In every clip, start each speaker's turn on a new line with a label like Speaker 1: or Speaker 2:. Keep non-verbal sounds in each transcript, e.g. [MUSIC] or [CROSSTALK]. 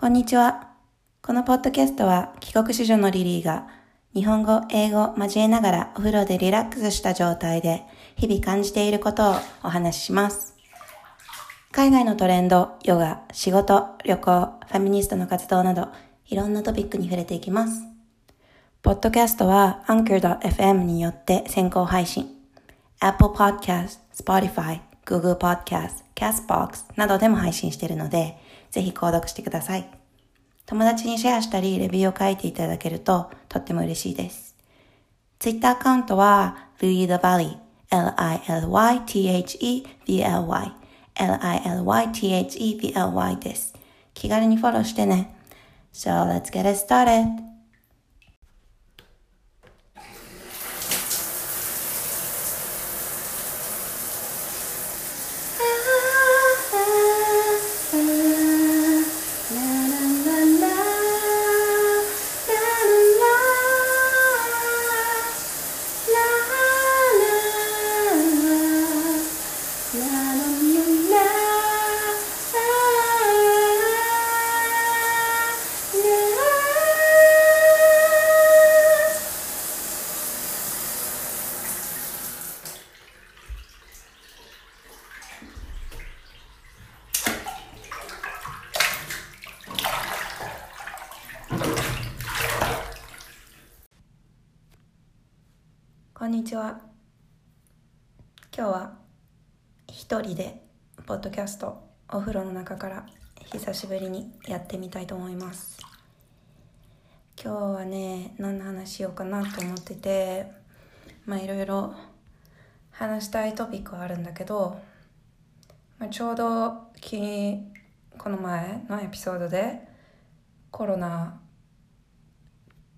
Speaker 1: こんにちは。このポッドキャストは帰国子女のリリーが日本語、英語交えながらお風呂でリラックスした状態で日々感じていることをお話しします。海外のトレンド、ヨガ、仕事、旅行、ファミニストの活動などいろんなトピックに触れていきます。ポッドキャストは Anchor.fm によって先行配信。Apple Podcast、Spotify、Google Podcast、Castbox などでも配信しているので、ぜひ購読してください。友達にシェアしたり、レビューを書いていただけるととっても嬉しいです。Twitter アカウントは Louis the Valley L-I-L-Y-T-H-E-V-L-Y L-I-L-Y-T-H-E-V-L-Y です。気軽にフォローしてね。So let's get it started! 一人でポッドキャストお風呂の中から久しぶりにやってみたいと思います今日はね何の話しようかなと思っててまあいろいろ話したいトピックはあるんだけど、まあ、ちょうどこの前のエピソードでコロナ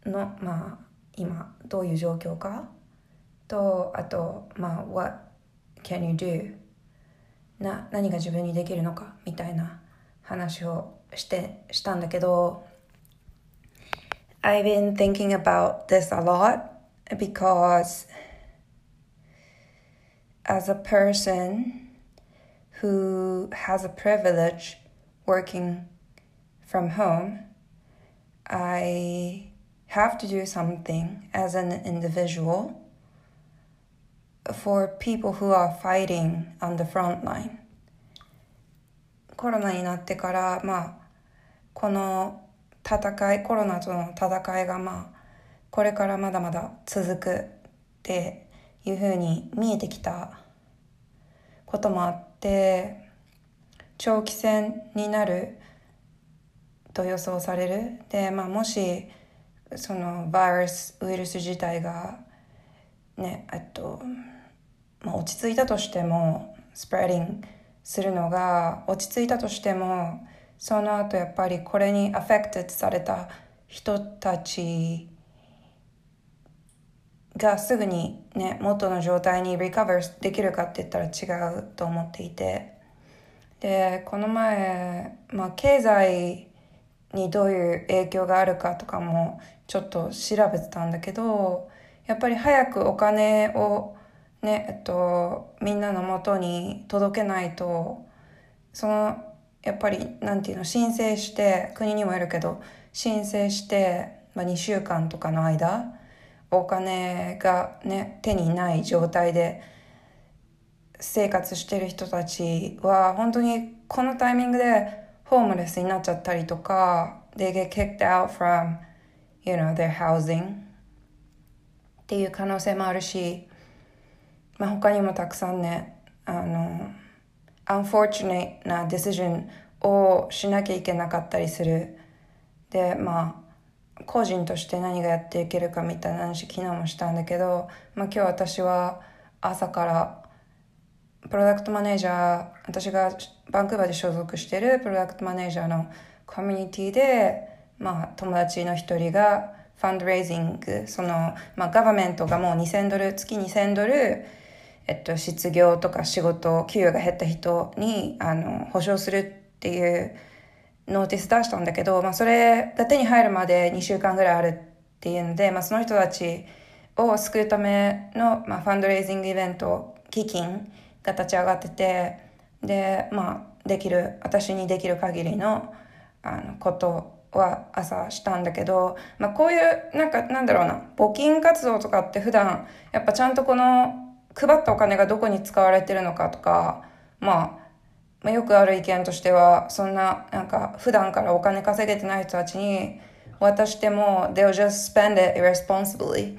Speaker 1: のまあ今どういう状況かとあとまあ What can you do? な何が自分にできるのかみたいな話をしてしたんだけど I've been thinking about this a lot because as a person who has a privilege working from home, I have to do something as an individual for people who are fighting on the front line. コロナになってからまあこの戦いコロナとの戦いがまあこれからまだまだ続くっていうふうに見えてきたこともあって長期戦になると予想される。で、まあ、もしそのバイラスウイルス自体がねえっとまあ、落ち着いたとしても spreading するのが落ち着いたとしてもその後やっぱりこれにアフェクテッドされた人たちがすぐにね元の状態にリカバーできるかって言ったら違うと思っていて。でこの前、まあ、経済にどういう影響があるかとかもちょっと調べてたんだけどやっぱり早くお金をねえっとみんなのもとに届けないとそのやっぱりなんていうの申請して国にもいるけど申請して、まあ、2週間とかの間お金がね手にない状態で生活してる人たちは本当にこのタイミングでホームレスになっちゃったりとか they get kicked out from you know their housing っていう可能性もあるしまあ、他にもたくさんねあの unfortunate な decision をしなきゃいけなかったりする。でまあ個人として何がやっていけるかみたいな話昨日もしたんだけど、まあ、今日私は朝からプロダクトマネージャー私がバンクーバーで所属してるプロダクトマネージャーのコミュニティで、まあ、友達の一人がファンドレイジングその、まあ、ガバメントがもう2000ドル月2000ドルえっと、失業とか仕事、給与が減った人に、あの、保証するっていうノーティス出したんだけど、まあ、それが手に入るまで2週間ぐらいあるっていうので、まあ、その人たちを救うための、まあ、ファンドレイジングイベント、基金が立ち上がってて、で、まあ、できる、私にできる限りの、あのことは朝したんだけど、まあ、こういうなんかなんだろうな募金活動とかって普段やっぱちゃんとこの配ったお金がどこに使われてるのかとか、まあ、まあよくある意見としてはそんななんか普段からお金稼げてない人たちに渡しても they'll just spend it irresponsibly っ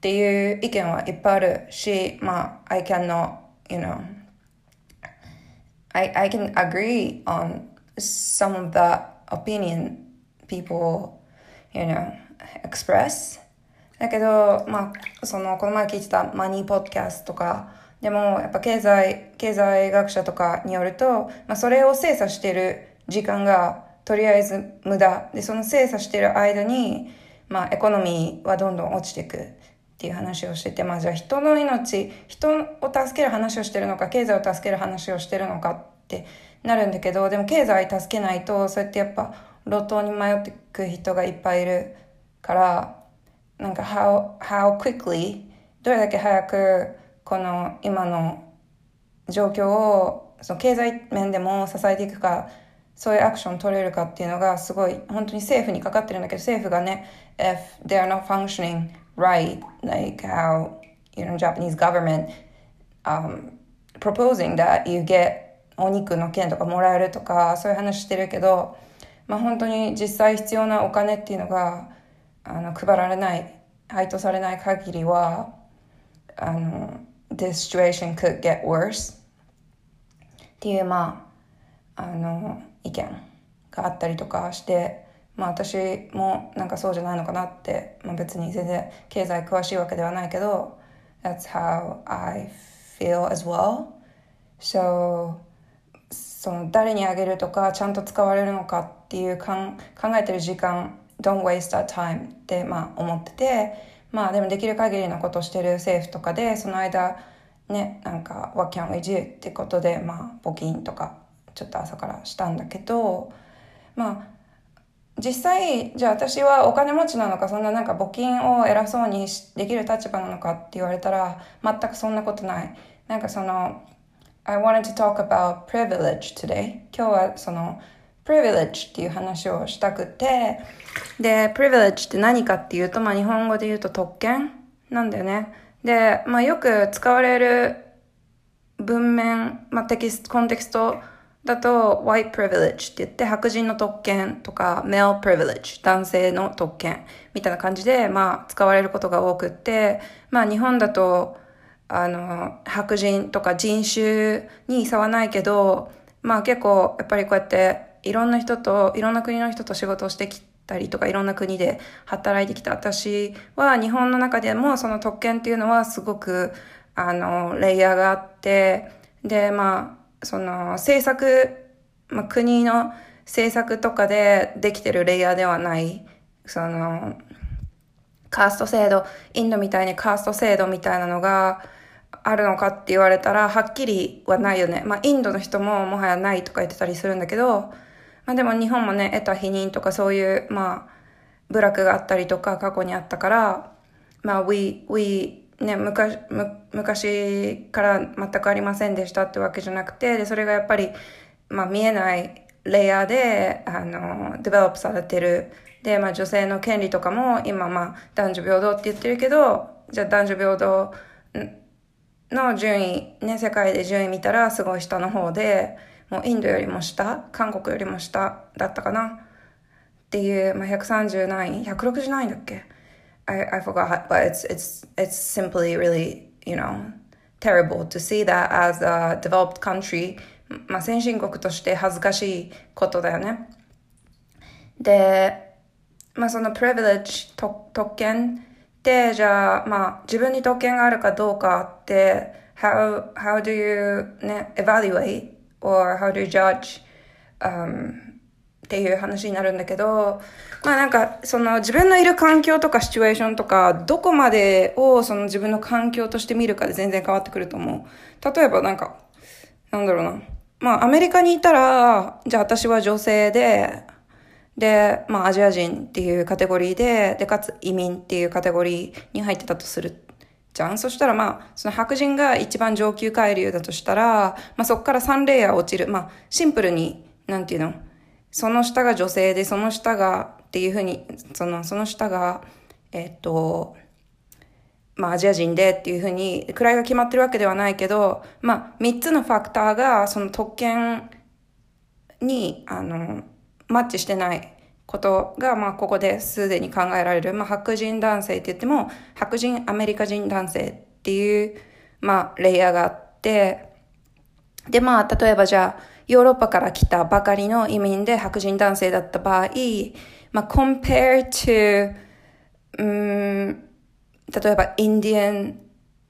Speaker 1: ていう意見はいっぱいあるしまあ I cannot you know I, I can agree on some of the opinion people, you know, express. だけど、まあ、その、この前聞いてたマニーポッドキャストとか、でも、やっぱ経済、経済学者とかによると、まあ、それを精査してる時間が、とりあえず無駄。で、その精査してる間に、まあ、エコノミーはどんどん落ちていくっていう話をしてて、まあ、じゃあ人の命、人を助ける話をしてるのか、経済を助ける話をしてるのかってなるんだけど、でも経済助けないと、そうやってやっぱ、路頭に迷ってく人がいっぱいいるからなんか how, how quickly どれだけ早くこの今の状況をその経済面でも支えていくかそういうアクション取れるかっていうのがすごい本当に政府にかかってるんだけど政府がね if they are not functioning right like how you know Japanese government um, proposing that you get お肉の券とかもらえるとかそういう話してるけどまあ、本当に実際必要なお金っていうのがあの配られない配当されない限りはあの This situation could get worse っていうまああの意見があったりとかしてまあ私もなんかそうじゃないのかなって、まあ、別に全然経済詳しいわけではないけど That's how I feel as well. So その誰にあげるとかちゃんと使われるのかっていうかん考えてる時間 don't waste that time ってまあ思っててまあでもできる限りのことをしてる政府とかでその間ねなんか what can we do ってことでまあ募金とかちょっと朝からしたんだけどまあ実際じゃあ私はお金持ちなのかそんななんか募金を偉そうにできる立場なのかって言われたら全くそんなことないなんかその I wanted to talk about privilege today. 今日はその privilege っていう話をしたくて、で、privilege って何かっていうと、まあ日本語で言うと特権なんだよね。で、まあよく使われる文面、まあテキスト、コンテキストだと white privilege って言って白人の特権とか male privilege 男性の特権みたいな感じでまあ使われることが多くってまあ日本だとあの、白人とか人種に差はないけど、まあ結構やっぱりこうやっていろんな人と、いろんな国の人と仕事をしてきたりとかいろんな国で働いてきた私は日本の中でもその特権っていうのはすごくあの、レイヤーがあって、で、まあ、その政策、まあ国の政策とかでできてるレイヤーではない、その、カースト制度、インドみたいにカースト制度みたいなのが、あるのかって言われたら、はっきりはないよね。まあ、インドの人ももはやないとか言ってたりするんだけど、まあでも日本もね、得た否認とかそういう、まあ、部落があったりとか過去にあったから、まあ、we, we, ね、昔、昔から全くありませんでしたってわけじゃなくて、で、それがやっぱり、まあ見えないレイヤーで、あの、デベロップされてる。で、まあ女性の権利とかも今まあ男女平等って言ってるけど、じゃあ男女平等の順位、ね、世界で順位見たらすごい下の方で、もうインドよりも下、韓国よりも下だったかなっていう、まあ、130何位 ?160 何位だっけ I, I forgot, but it's, it's, it's simply really, you know, terrible to see that as a developed country. まあ、先進国として恥ずかしいことだよね。で、まあ、その privilege 特権で、じゃあ、まあ、自分に特権があるかどうかって、how, how do you ね、evaluate or how do you judge、um, っていう話になるんだけど、まあなんか、その自分のいる環境とかシチュエーションとか、どこまでをその自分の環境として見るかで全然変わってくると思う。例えばなんか、なんだろうな。まあアメリカにいたら、じゃあ私は女性で、で、まあ、アジア人っていうカテゴリーで、で、かつ移民っていうカテゴリーに入ってたとするじゃん？そしたら、まあ、その白人が一番上級海流だとしたら、まあ、そこから3レイヤー落ちる。まあ、シンプルに、なんていうの？その下が女性で、その下がっていうふうに、その、その下が、えっと、まあアジア人でっていうふうに、位が決まってるわけではないけど、まあ三つのファクターがその特権に、あの、マッチしてないことが、まあここですでに考えられる。まあ白人男性って言っても、白人アメリカ人男性っていう、まあレイヤーがあって、でまあ例えばじゃあ、ヨーロッパから来たばかりの移民で白人男性だった場合、まあ compare to うん、例えばインディアン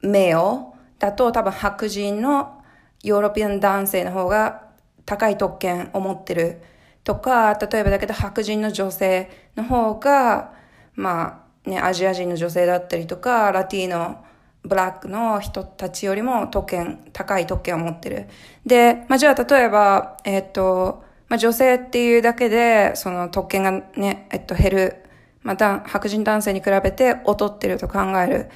Speaker 1: メオだと多分白人のヨーロピアン男性の方が高い特権を持ってるとか、例えばだけど白人の女性の方が、まあね、アジア人の女性だったりとか、ラティーノ、ブラックの人たちよりも特権、高い特権を持ってる。で、まあじゃあ例えば、えっ、と、まあ女性っていうだけで、その特権がね、えっと減るまた白人男性に比べて劣ってると考える。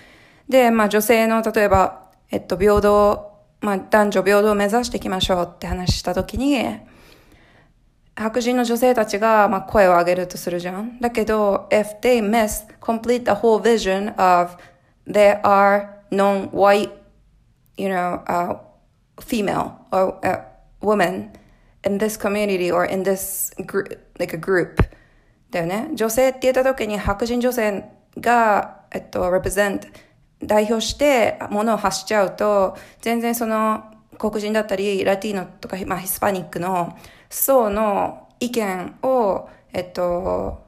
Speaker 1: で、まあ女性の例えば、えっと平等、まあ男女平等を目指していきましょうって話したときに、白人の女性たちが、まあ、声を上げるとするじゃん。だけど、if they miss complete the whole vision of there are non-white, you know, uh, female or uh, woman in this community or in this group, like a group, だよね。女性って言った時に白人女性が、えっと、represent、代表して物を発しちゃうと、全然その黒人だったり、ラティーノとか、まあ、ヒスパニックの層の意見を、えっと、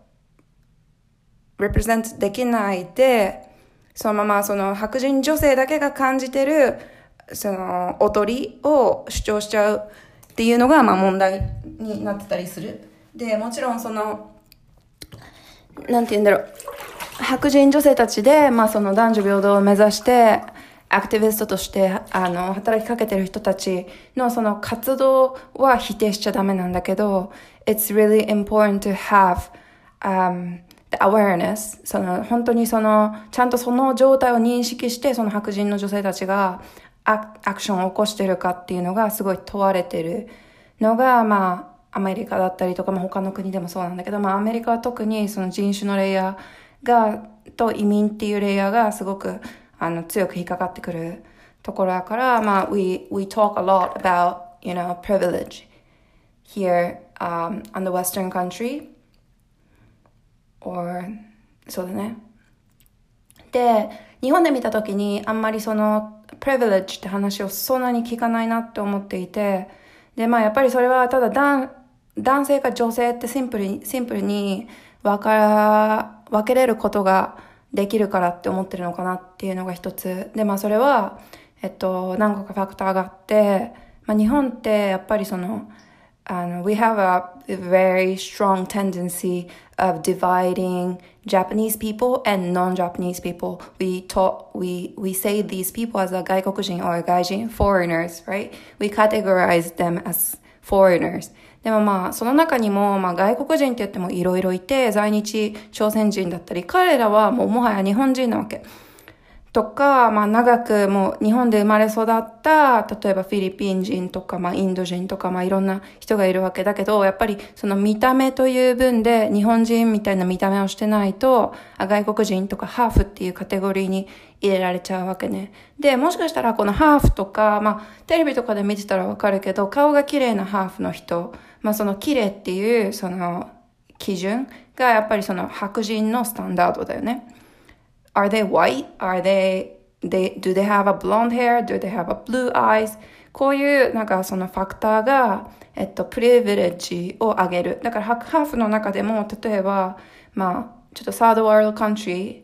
Speaker 1: represent できないで、そのままその白人女性だけが感じてる、その、おとりを主張しちゃうっていうのが、まあ問題になってたりする。で、もちろんその、なんて言うんだろう。白人女性たちで、まあその男女平等を目指して、アクティビストとして、あの、働きかけてる人たちのその活動は否定しちゃダメなんだけど、it's really important to have, um, the awareness. その、本当にその、ちゃんとその状態を認識して、その白人の女性たちがアクションを起こしてるかっていうのがすごい問われてるのが、まあ、アメリカだったりとか、まあ、他の国でもそうなんだけど、まあ、アメリカは特にその人種のレイヤーが、と移民っていうレイヤーがすごく、あの、強く引っかかってくるところだから、まあ、we, we talk a lot about, you know, privilege here, um, on the western country, or, そうだね。で、日本で見たときに、あんまりその、privilege って話をそんなに聞かないなって思っていて、で、まあやっぱりそれはただ男、男性か女性ってシンプルに、シンプルに分から、分けれることができるからって思ってるのかなっていうのが一つ。で、まあそれは、えっと、何個かファクターがあって、まあ日本ってやっぱりその、あの、we have a very strong tendency of dividing Japanese people and non-Japanese people. We talk, we, we say these people as a 外国人 or a 外人 foreigners, right? We categorize them as foreigners. でもまあ、その中にも、まあ外国人って言ってもいろいろいて、在日朝鮮人だったり、彼らはもうもはや日本人なわけ。とか、まあ長くもう日本で生まれ育った、例えばフィリピン人とか、まあインド人とか、まあいろんな人がいるわけだけど、やっぱりその見た目という分で日本人みたいな見た目をしてないと、外国人とかハーフっていうカテゴリーに入れられちゃうわけね。で、もしかしたらこのハーフとか、まあテレビとかで見てたらわかるけど、顔が綺麗なハーフの人、まあその綺麗っていうその基準がやっぱりその白人のスタンダードだよね。Are they white? Are they, they, do they have a blonde hair? Do they have a blue eyes? こういうなんかそのファクターが、えっと、プリヴィレッジを上げる。だからハーフの中でも、例えば、まあ、ちょっとサードワールドカントリー、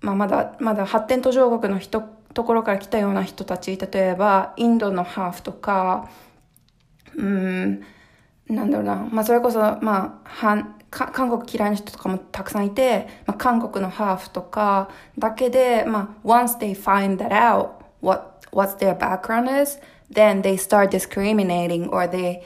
Speaker 1: まあまだ、まだ発展途上国の人、ところから来たような人たち、例えば、インドのハーフとか、うん、なんだろうな、まあそれこそ、まあ、韓国嫌いな人とかもたくさんいて、まあ、韓国のハーフとかだけで、まあ、once they find that out, what, what their background is, then they start discriminating or they,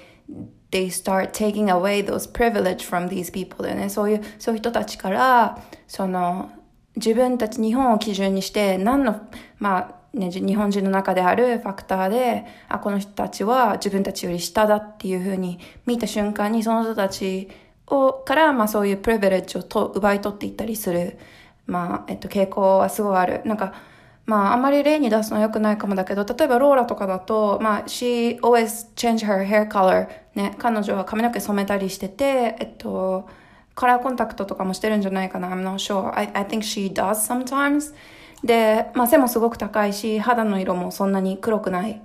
Speaker 1: they start taking away those privilege from these people だよね。そういう、そういう人たちから、その、自分たち日本を基準にして、何の、まあ、ね、日本人の中であるファクターで、あ、この人たちは自分たちより下だっていうふうに見た瞬間に、その人たちを、から、まあそういうプレベレッジをと奪い取っていったりする、まあ、えっと、傾向はすごいある。なんか、まあ、あまり例に出すのは良くないかもだけど、例えばローラとかだと、まあ、she always change her hair color. ね、彼女は髪の毛染めたりしてて、えっと、カラーコンタクトとかもしてるんじゃないかな。I'm not sure. I, I think she does sometimes. で、まあ背もすごく高いし、肌の色もそんなに黒くない。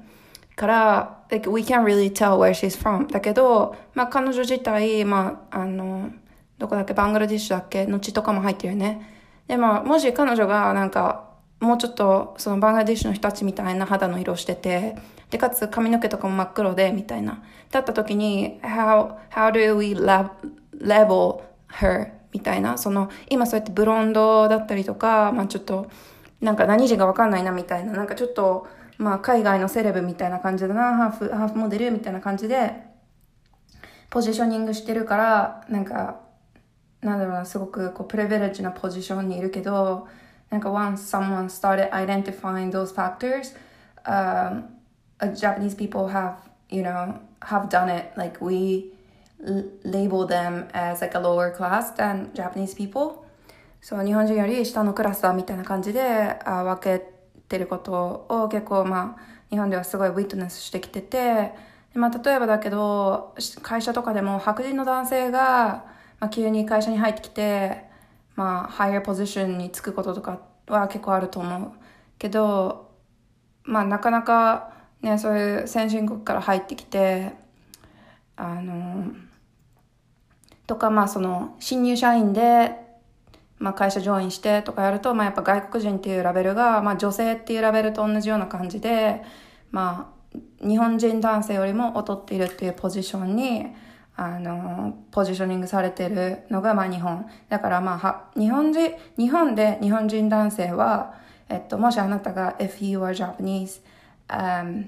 Speaker 1: から、like, we can't really tell where she's from. だけど、まあ彼女自体、まあ、あの、どこだっけ、バングラディッシュだっけの血とかも入ってるよね。で、まあ、もし彼女がなんか、もうちょっと、そのバングラディッシュの人たちみたいな肌の色をしてて、で、かつ髪の毛とかも真っ黒で、みたいな。だった時に、how, how do we level her? みたいな。その、今そうやってブロンドだったりとか、まあちょっと、なんか何時がわかんないなみたいな、なんかちょっと、まあ海外のセレブみたいな感じだな、ハーフ、ハーフモデルみたいな感じで、ポジショニングしてるから、なんか、なんだろうな、すごくこうプレベレッジなポジションにいるけど、なんか once someone started identifying those factors, um, Japanese people have, you know, have done it. Like we label them as like a lower class than Japanese people. そう、日本人より下のクラスだみたいな感じであ分けてることを結構まあ、日本ではすごいウィットネスしてきてて、まあ、例えばだけど、会社とかでも白人の男性が、まあ、急に会社に入ってきて、まあ、ハイヤーポジションにつくこととかは結構あると思う。けど、まあ、なかなかね、そういう先進国から入ってきて、あの、とか、まあ、その、新入社員で、まあ、会社ジョインしてとかやると、まあ、やっぱ外国人っていうラベルが、まあ、女性っていうラベルと同じような感じで、まあ、日本人男性よりも劣っているっていうポジションに、あの、ポジショニングされてるのが、まあ、日本。だから、まあ、は、日本人、日本で日本人男性は、えっと、もしあなたが、if you are Japanese, um,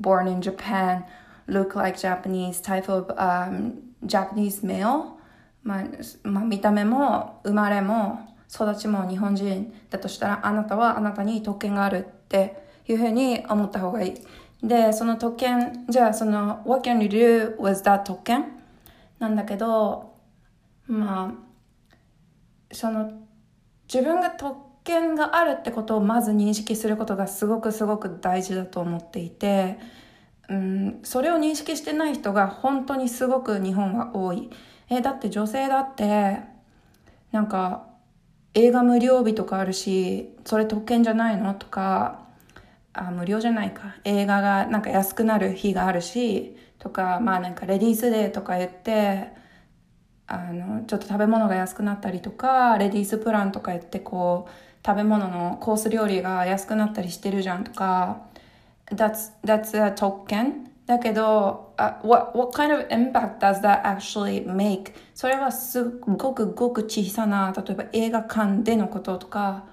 Speaker 1: born in Japan, look like Japanese type of, um, Japanese male, まあ、まあ、見た目も生まれも育ちも日本人だとしたらあなたはあなたに特権があるっていうふうに思った方がいい。で、その特権、じゃあその What can you do with that 特権なんだけど、まあ、その自分が特権があるってことをまず認識することがすごくすごく大事だと思っていて、うん、それを認識してない人が本当にすごく日本は多い。え、だって女性だって、なんか、映画無料日とかあるし、それ特権じゃないのとか、あ、無料じゃないか。映画がなんか安くなる日があるし、とか、まあなんかレディースデーとか言って、あの、ちょっと食べ物が安くなったりとか、レディースプランとか言ってこう、食べ物のコース料理が安くなったりしてるじゃんとか、that's, that's a 特権だけど、uh, what, what kind of impact does that actually make? それはすっごくごく小さな、例えば映画館でのこととか、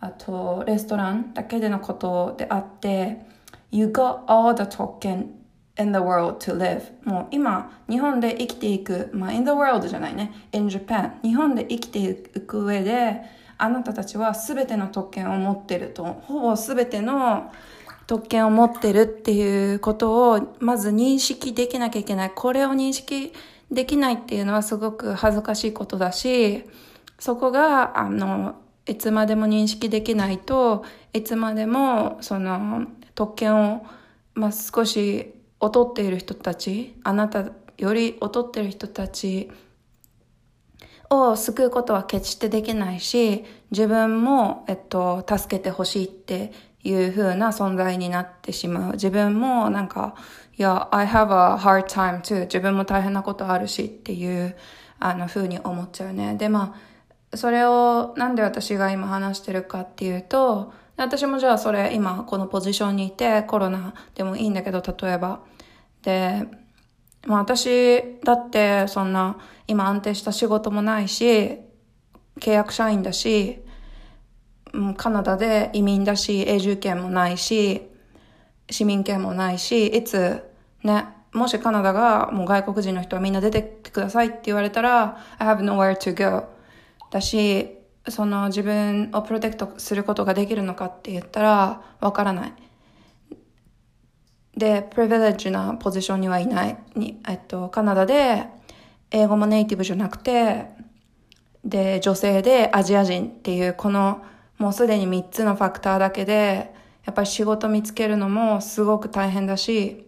Speaker 1: あとレストランだけでのことであって、You got all the token in the world to live. もう今、日本で生きていく、まあ in the world じゃないね。in Japan. 日本で生きていく上で、あなたたちは全ての特権を持ってると。ほぼ全ての特権を持ってるっていうことをまず認識できなきゃいけない。これを認識できないっていうのはすごく恥ずかしいことだし、そこが、あの、いつまでも認識できないといつまでもその特権を、まあ、少し劣っている人たちあなたより劣っている人たちを救うことは決してできないし自分も、えっと、助けてほしいっていう風な存在になってしまう。自分もなんか、いや、I have a hard time too. 自分も大変なことあるしっていう、あの風に思っちゃうね。で、まあ、それをなんで私が今話してるかっていうと、私もじゃあそれ今このポジションにいてコロナでもいいんだけど、例えば。で、まあ私だってそんな今安定した仕事もないし、契約社員だし、カナダで移民だし、永住権もないし、市民権もないし、いつ、ね、もしカナダがもう外国人の人はみんな出てってくださいって言われたら、I have nowhere to go. だし、その自分をプロテクトすることができるのかって言ったらわからない。で、プリヴィレッジなポジションにはいない。にえっと、カナダで英語もネイティブじゃなくて、で、女性でアジア人っていうこのもうすでに3つのファクターだけで、やっぱり仕事見つけるのもすごく大変だし、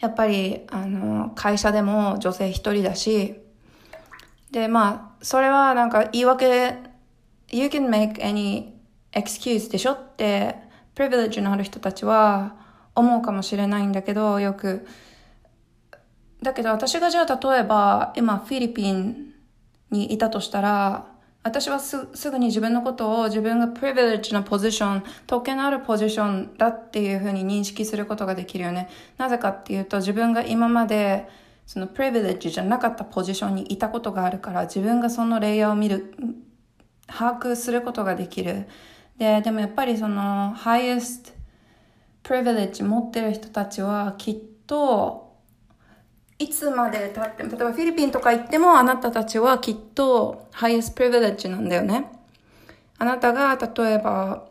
Speaker 1: やっぱり、あの、会社でも女性一人だし、で、まあ、それはなんか言い訳、you can make any excuse でしょって、プリヴィレッジのある人たちは思うかもしれないんだけど、よく。だけど私がじゃあ例えば今フィリピンにいたとしたら、私はすすぐに自分のことを自分がプリヴィレッジなポジション、特権のあるポジションだっていうふうに認識することができるよね。なぜかっていうと自分が今までそのプリヴィレッジじゃなかったポジションにいたことがあるから自分がそのレイヤーを見る、把握することができる。で、でもやっぱりそのハイエストプリヴィレッジ持ってる人たちはきっといつまで経っても、例えばフィリピンとか行ってもあなたたちはきっとハイエスプリヴィレッジなんだよね。あなたが例えば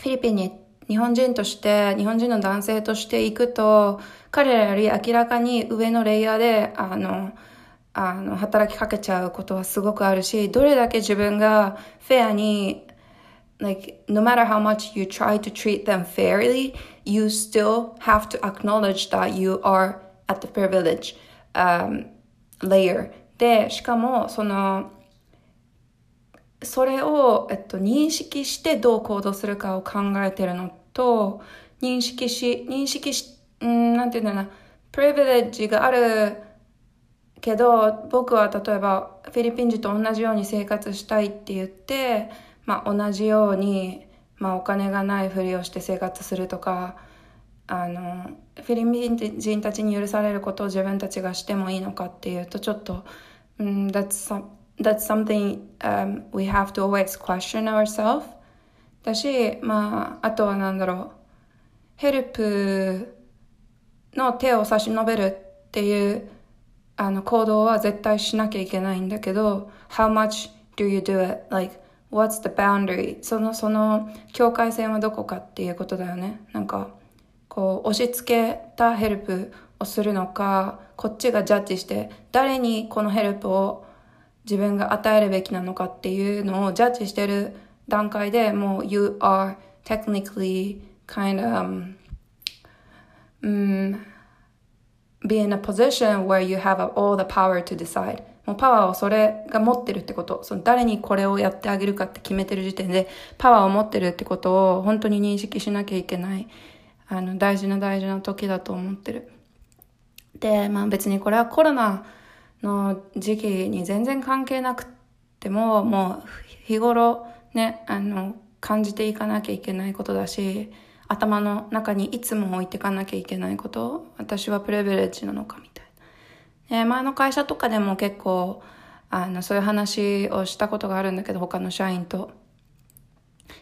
Speaker 1: フィリピンに日本人として、日本人の男性として行くと、彼らより明らかに上のレイヤーで、あの、あの、働きかけちゃうことはすごくあるし、どれだけ自分がフェアに、like, no matter how much you try to treat them fairly, you still have to acknowledge that you are at the privilege、um, layer. で、しかも、その、それを、えっと、認識してどう行動するかを考えてるのと、認識し、認識し、ん、なんていうんだろうな、プリヴィレッジがあるけど、僕は例えばフィリピン人と同じように生活したいって言って、まあ同じように、まあお金がないふりをして生活するとか、あの、フィリピン人たちに許されることを自分たちがしてもいいのかっていうと、ちょっと、うん、that's, that's something、um, we have to always question ourselves だし、まあ、あとはなんだろう、ヘルプの手を差し伸べるっていうあの行動は絶対しなきゃいけないんだけど、how much do you do it? Like, what's the boundary? その、その境界線はどこかっていうことだよね。なんか、こう、押し付けたヘルプをするのか、こっちがジャッジして、誰にこのヘルプを自分が与えるべきなのかっていうのをジャッジしてる段階でもう you are technically kind of um, be in a position where you have all the power to decide. もうパワーをそれが持ってるってこと、その誰にこれをやってあげるかって決めてる時点で、パワーを持ってるってことを本当に認識しなきゃいけない、あの、大事な大事な時だと思ってる。で、まあ別にこれはコロナの時期に全然関係なくても、もう日頃ね、あの、感じていかなきゃいけないことだし、頭の中にいつも置いていかなきゃいけないこと、私はプレベレッジなのかみたいな。ね、前の会社とかでも結構、あの、そういう話をしたことがあるんだけど、他の社員と。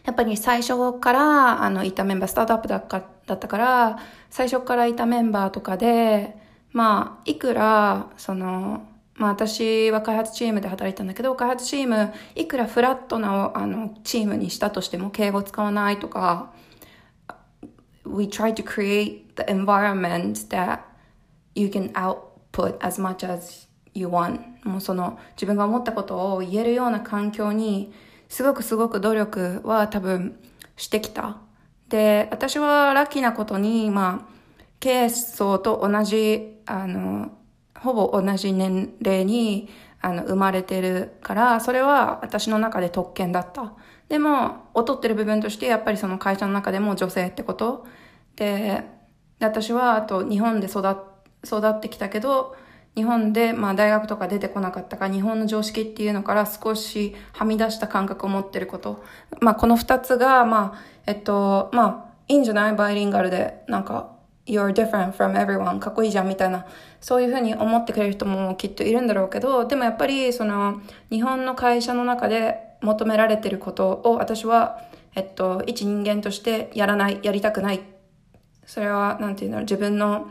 Speaker 1: やっぱり最初から、あの、いたメンバー、スタートアップだかだったから、最初からいたメンバーとかで、まあ、いくら、その、まあ私は開発チームで働いたんだけど、開発チーム、いくらフラットなあのチームにしたとしても敬語使わないとか、we try to create the environment that you can output as much as you want. もうその自分が思ったことを言えるような環境にすごくすごく努力は多分してきた。で、私はラッキーなことに、まあ、ケース層と同じ、あの、ほぼ同じ年齢にあの生まれてるから、それは私の中で特権だった。でも、劣ってる部分としてやっぱりその会社の中でも女性ってことで、で私はあと日本で育育ってきたけど、日本で、まあ大学とか出てこなかったか、日本の常識っていうのから少しはみ出した感覚を持ってること。まあこの二つが、まあ、えっと、まあ、いいんじゃない？バイリンガルで、なんか、you're different from everyone かっこいいじゃんみたいな。そういうふうに思ってくれる人もきっといるんだろうけどでもやっぱりその日本の会社の中で求められてることを私はえっと一人間としてやらないやりたくない。それはなんていうの？自分の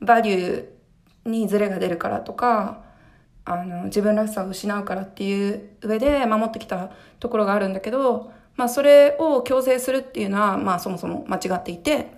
Speaker 1: バリューにズレが出るからとかあの、自分らしさを失うからっていう上で守ってきたところがあるんだけど、まあそれを強制するっていうのは、まあそもそも間違っていて、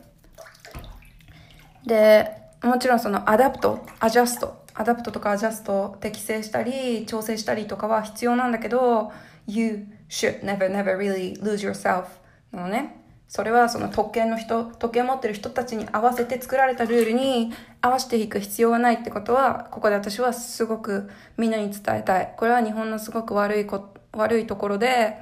Speaker 1: で、もちろんその adapt、adjust、adapt とか adjust 適正したり、調整したりとかは必要なんだけど、you should never, never really lose yourself なのね。それはその特権の人、特権持ってる人たちに合わせて作られたルールに合わせていく必要はないってことは、ここで私はすごくみんなに伝えたい。これは日本のすごく悪いこ、悪いところで、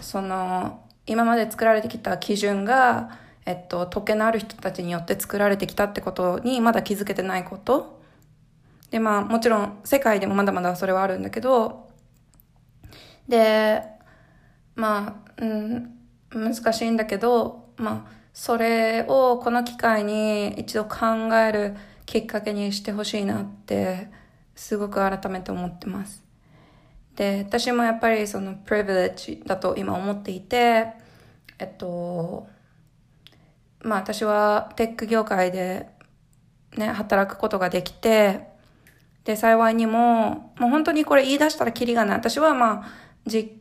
Speaker 1: その、今まで作られてきた基準が、えっと、特権のある人たちによって作られてきたってことにまだ気づけてないこと。で、まあ、もちろん世界でもまだまだそれはあるんだけど、で、まあ、うん、難しいんだけど、まあ、それをこの機会に一度考えるきっかけにしてほしいなってすごく改めて思ってます。で、私もやっぱりそのプリビレッジだと今思っていて、えっと、まあ私はテック業界でね、働くことができて、で、幸いにも、もう本当にこれ言い出したらキリがない。私はまあ、じ、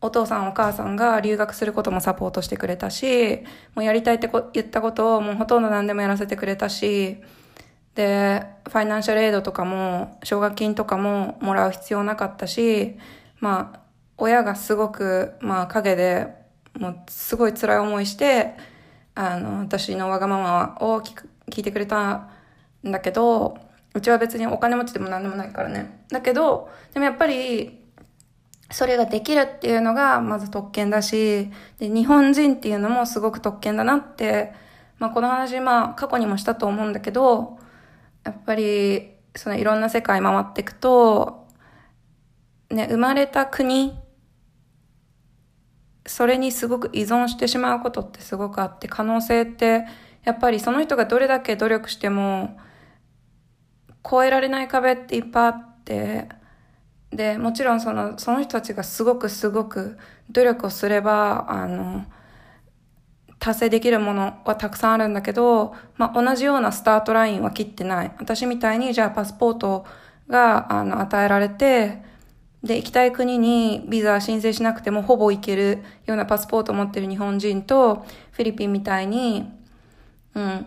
Speaker 1: お父さんお母さんが留学することもサポートしてくれたし、もうやりたいって言ったことをもうほとんど何でもやらせてくれたし、で、ファイナンシャルエイドとかも、奨学金とかももらう必要なかったし、まあ、親がすごく、まあ、陰で、もう、すごい辛い思いして、あの、私のわがままを聞いてくれたんだけど、うちは別にお金持ちでも何でもないからね。だけど、でもやっぱり、それができるっていうのがまず特権だし、で日本人っていうのもすごく特権だなって、まあこの話まあ過去にもしたと思うんだけど、やっぱりそのいろんな世界回っていくと、ね、生まれた国、それにすごく依存してしまうことってすごくあって、可能性ってやっぱりその人がどれだけ努力しても、超えられない壁っていっぱいあって、で、もちろんその、その人たちがすごくすごく努力をすれば、あの、達成できるものはたくさんあるんだけど、まあ、同じようなスタートラインは切ってない。私みたいに、じゃあパスポートが、あの、与えられて、で、行きたい国にビザ申請しなくてもほぼ行けるようなパスポートを持ってる日本人と、フィリピンみたいに、うん、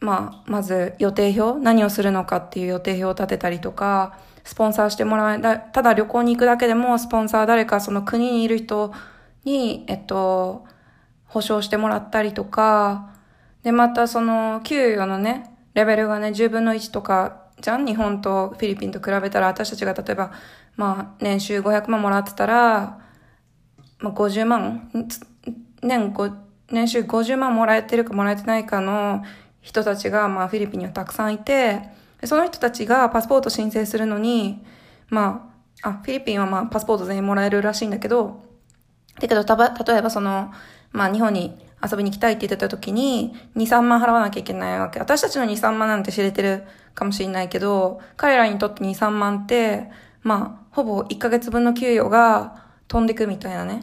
Speaker 1: まあ、まず予定表、何をするのかっていう予定表を立てたりとか、スポンサーしてもらえ、ただ旅行に行くだけでも、スポンサー誰かその国にいる人に、えっと、保証してもらったりとか、で、またその、給与のね、レベルがね、10分の1とか、じゃん？日本とフィリピンと比べたら、私たちが例えば、まあ、年収500万もらってたら、まあ、50万？年5、年収50万もらえてるかもらえてないかの人たちが、まあ、フィリピンにはたくさんいて、その人たちがパスポート申請するのに、まあ、あ、フィリピンはまあパスポート全員もらえるらしいんだけど、だけど、たば、例えばその、まあ日本に遊びに行きたいって言ってた時に、2、3万払わなきゃいけないわけ。私たちの2、3万なんて知れてるかもしれないけど、彼らにとって2、3万って、まあ、ほぼ1ヶ月分の給与が飛んでくみたいなね。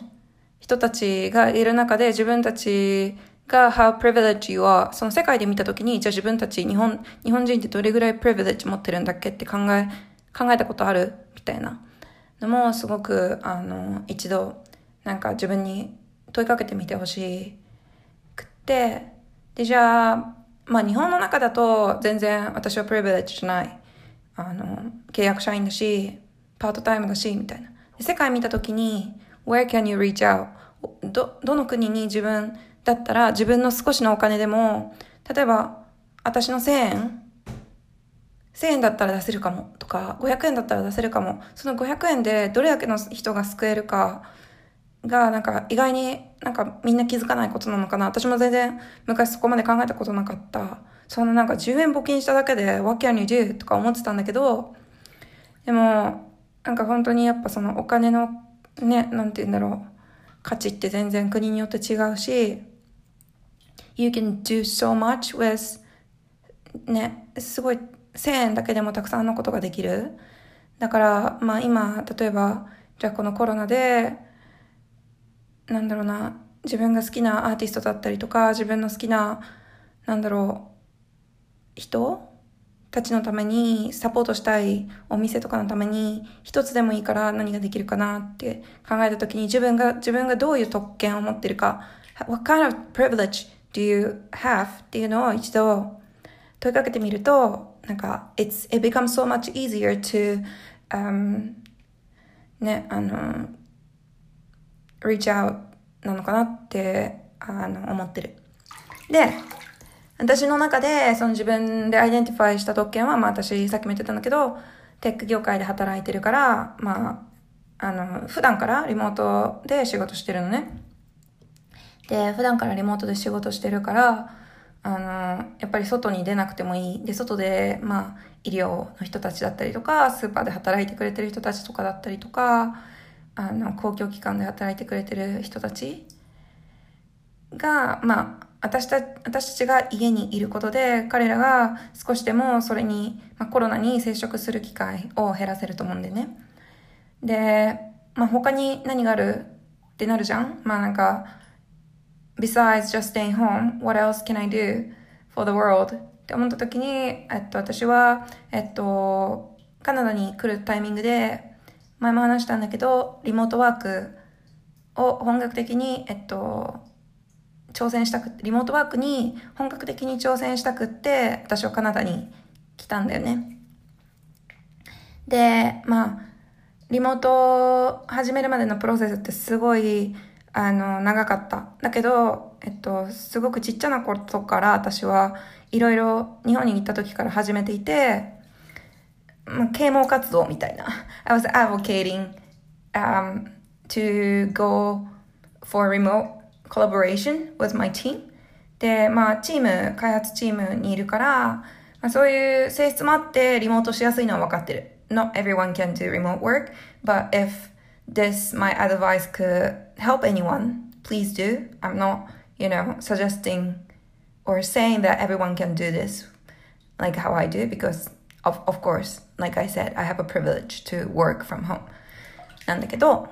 Speaker 1: 人たちがいる中で自分たちが how privilege は、その世界で見たときに、じゃあ自分たち日本、日本人ってどれぐらい privilege 持ってるんだっけ？って考え、考えたことある？みたいなのもすごく、あの、一度、なんか自分に問いかけてみてほしくって、で、じゃあ、まあ日本の中だと全然私は privilege じゃない。あの、契約社員だし、パートタイムだし、みたいな。世界見たときに、where can you reach out? ど、どの国に自分だったら自分の少しのお金でも、例えば、私の1000円 ?1000 円だったら出せるかもとか、500円だったら出せるかも。その500円でどれだけの人が救えるかが、なんか意外になんかみんな気づかないことなのかな。私も全然昔そこまで考えたことなかった。そのなんか10円募金しただけで What can you do? とか思ってたんだけど、でも、なんか本当にやっぱそのお金のね、なんて言うんだろう。価値って全然国によって違うし、You can do so much with ね、すごい1000円だけでもたくさんのことができる。だから、まあ今、例えば、じゃあこのコロナで、なんだろうな、自分が好きなアーティストだったりとか、自分の好きな、なんだろう、人たちのために、サポートしたいお店とかのために、一つでもいいから何ができるかなって考えたときに、自分が、自分がどういう特権を持ってるか、What kind of privilege do you have? っていうのを一度問いかけてみると、なんか、it's, it becomes so much easier to, um, ね、あの、reach out なのかなって、あの、思ってる。で、私の中で、その自分で identify した特権は、まあ私、さっきも言ってたんだけど、テック業界で働いてるから、まあ、あの、普段からリモートで仕事してるのね。で、普段からリモートで仕事してるから、あの、やっぱり外に出なくてもいい。で、外で、まあ、医療の人たちだったりとか、スーパーで働いてくれてる人たちとかだったりとか、あの、公共機関で働いてくれてる人たちが、まあ、私た私たちが家にいることで彼らが少しでもそれに、まあ、コロナに接触する機会を減らせると思うんでね。で、まあ、他に何があるってなるじゃんまあなんか besides just staying home, what else can I do for the world? って思った時に、えっと、私は、えっと、カナダに来るタイミングで、前も話したんだけど、リモートワークを本格的に、えっと、挑戦したくリモートワークに本格的に挑戦したくって、私はカナダに来たんだよね。で、まあ、リモート始めるまでのプロセスってすごい、あの、長かった。だけど、えっと、すごくちっちゃなことから私はいろいろ日本に行った時から始めていて、まあ、啓蒙活動みたいな。I was advocating um, to go for remote collaboration with my team で、まあ、チーム、開発チームにいるから、まあ、そういう性質もあってリモートしやすいのは分かってる。Not everyone can do remote work, but if this, my advice could help anyone, please do. I'm not, you know, suggesting or saying that everyone can do this like how I do because of, of course, like I said, I have a privilege to work from home. なんだけど、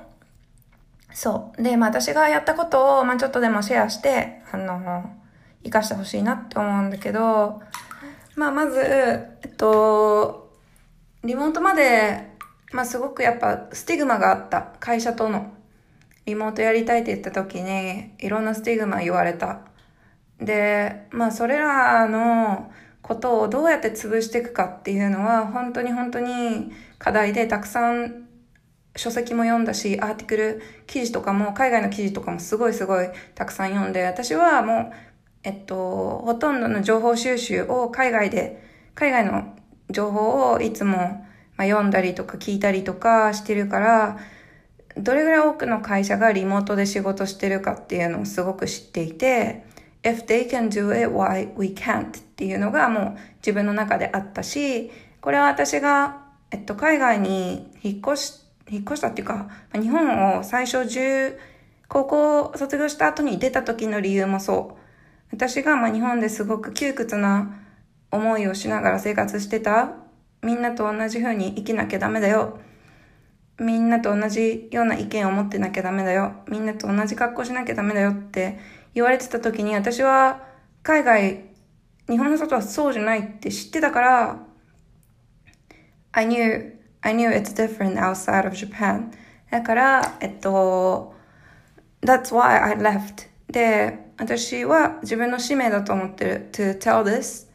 Speaker 1: そう。で、まあ私がやったことを、まあちょっとでもシェアして、あの、活かしてほしいなって思うんだけど、まあまず、えっと、リモートまで、まあすごくやっぱスティグマがあった。会社との。リモートやりたいって言った時に、いろんなスティグマ言われた。で、まあそれらのことをどうやって潰していくかっていうのは、本当に本当に課題でたくさん書籍も読んだし、アーティクル、記事とかも、海外の記事とかもすごいすごいたくさん読んで、私はもう、えっと、ほとんどの情報収集を海外で、海外の情報をいつも、まあ、読んだりとか聞いたりとかしてるから、どれぐらい多くの会社がリモートで仕事してるかっていうのをすごく知っていて、if they can do it, why we can't? っていうのがもう自分の中であったし、これは私が、えっと、海外に引っ越し引っ越したっていうか、日本を最初10、高校卒業した後に出た時の理由もそう。私がまあ日本ですごく窮屈な思いをしながら生活してた。みんなと同じ風に生きなきゃダメだよ。みんなと同じような意見を持ってなきゃダメだよ。みんなと同じ格好しなきゃダメだよって言われてた時に私は海外、日本の外はそうじゃないって知ってたから、I knew I knew it's different outside of Japan. だから、えっと、That's why I left. で、私は自分の使命だと思ってる。to tell this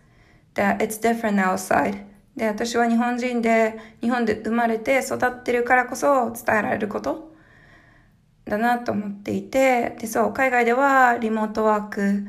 Speaker 1: that it's different outside. で、私は日本人で、日本で生まれて育ってるからこそ伝えられることだなと思っていて、で、そう、海外ではリモートワーク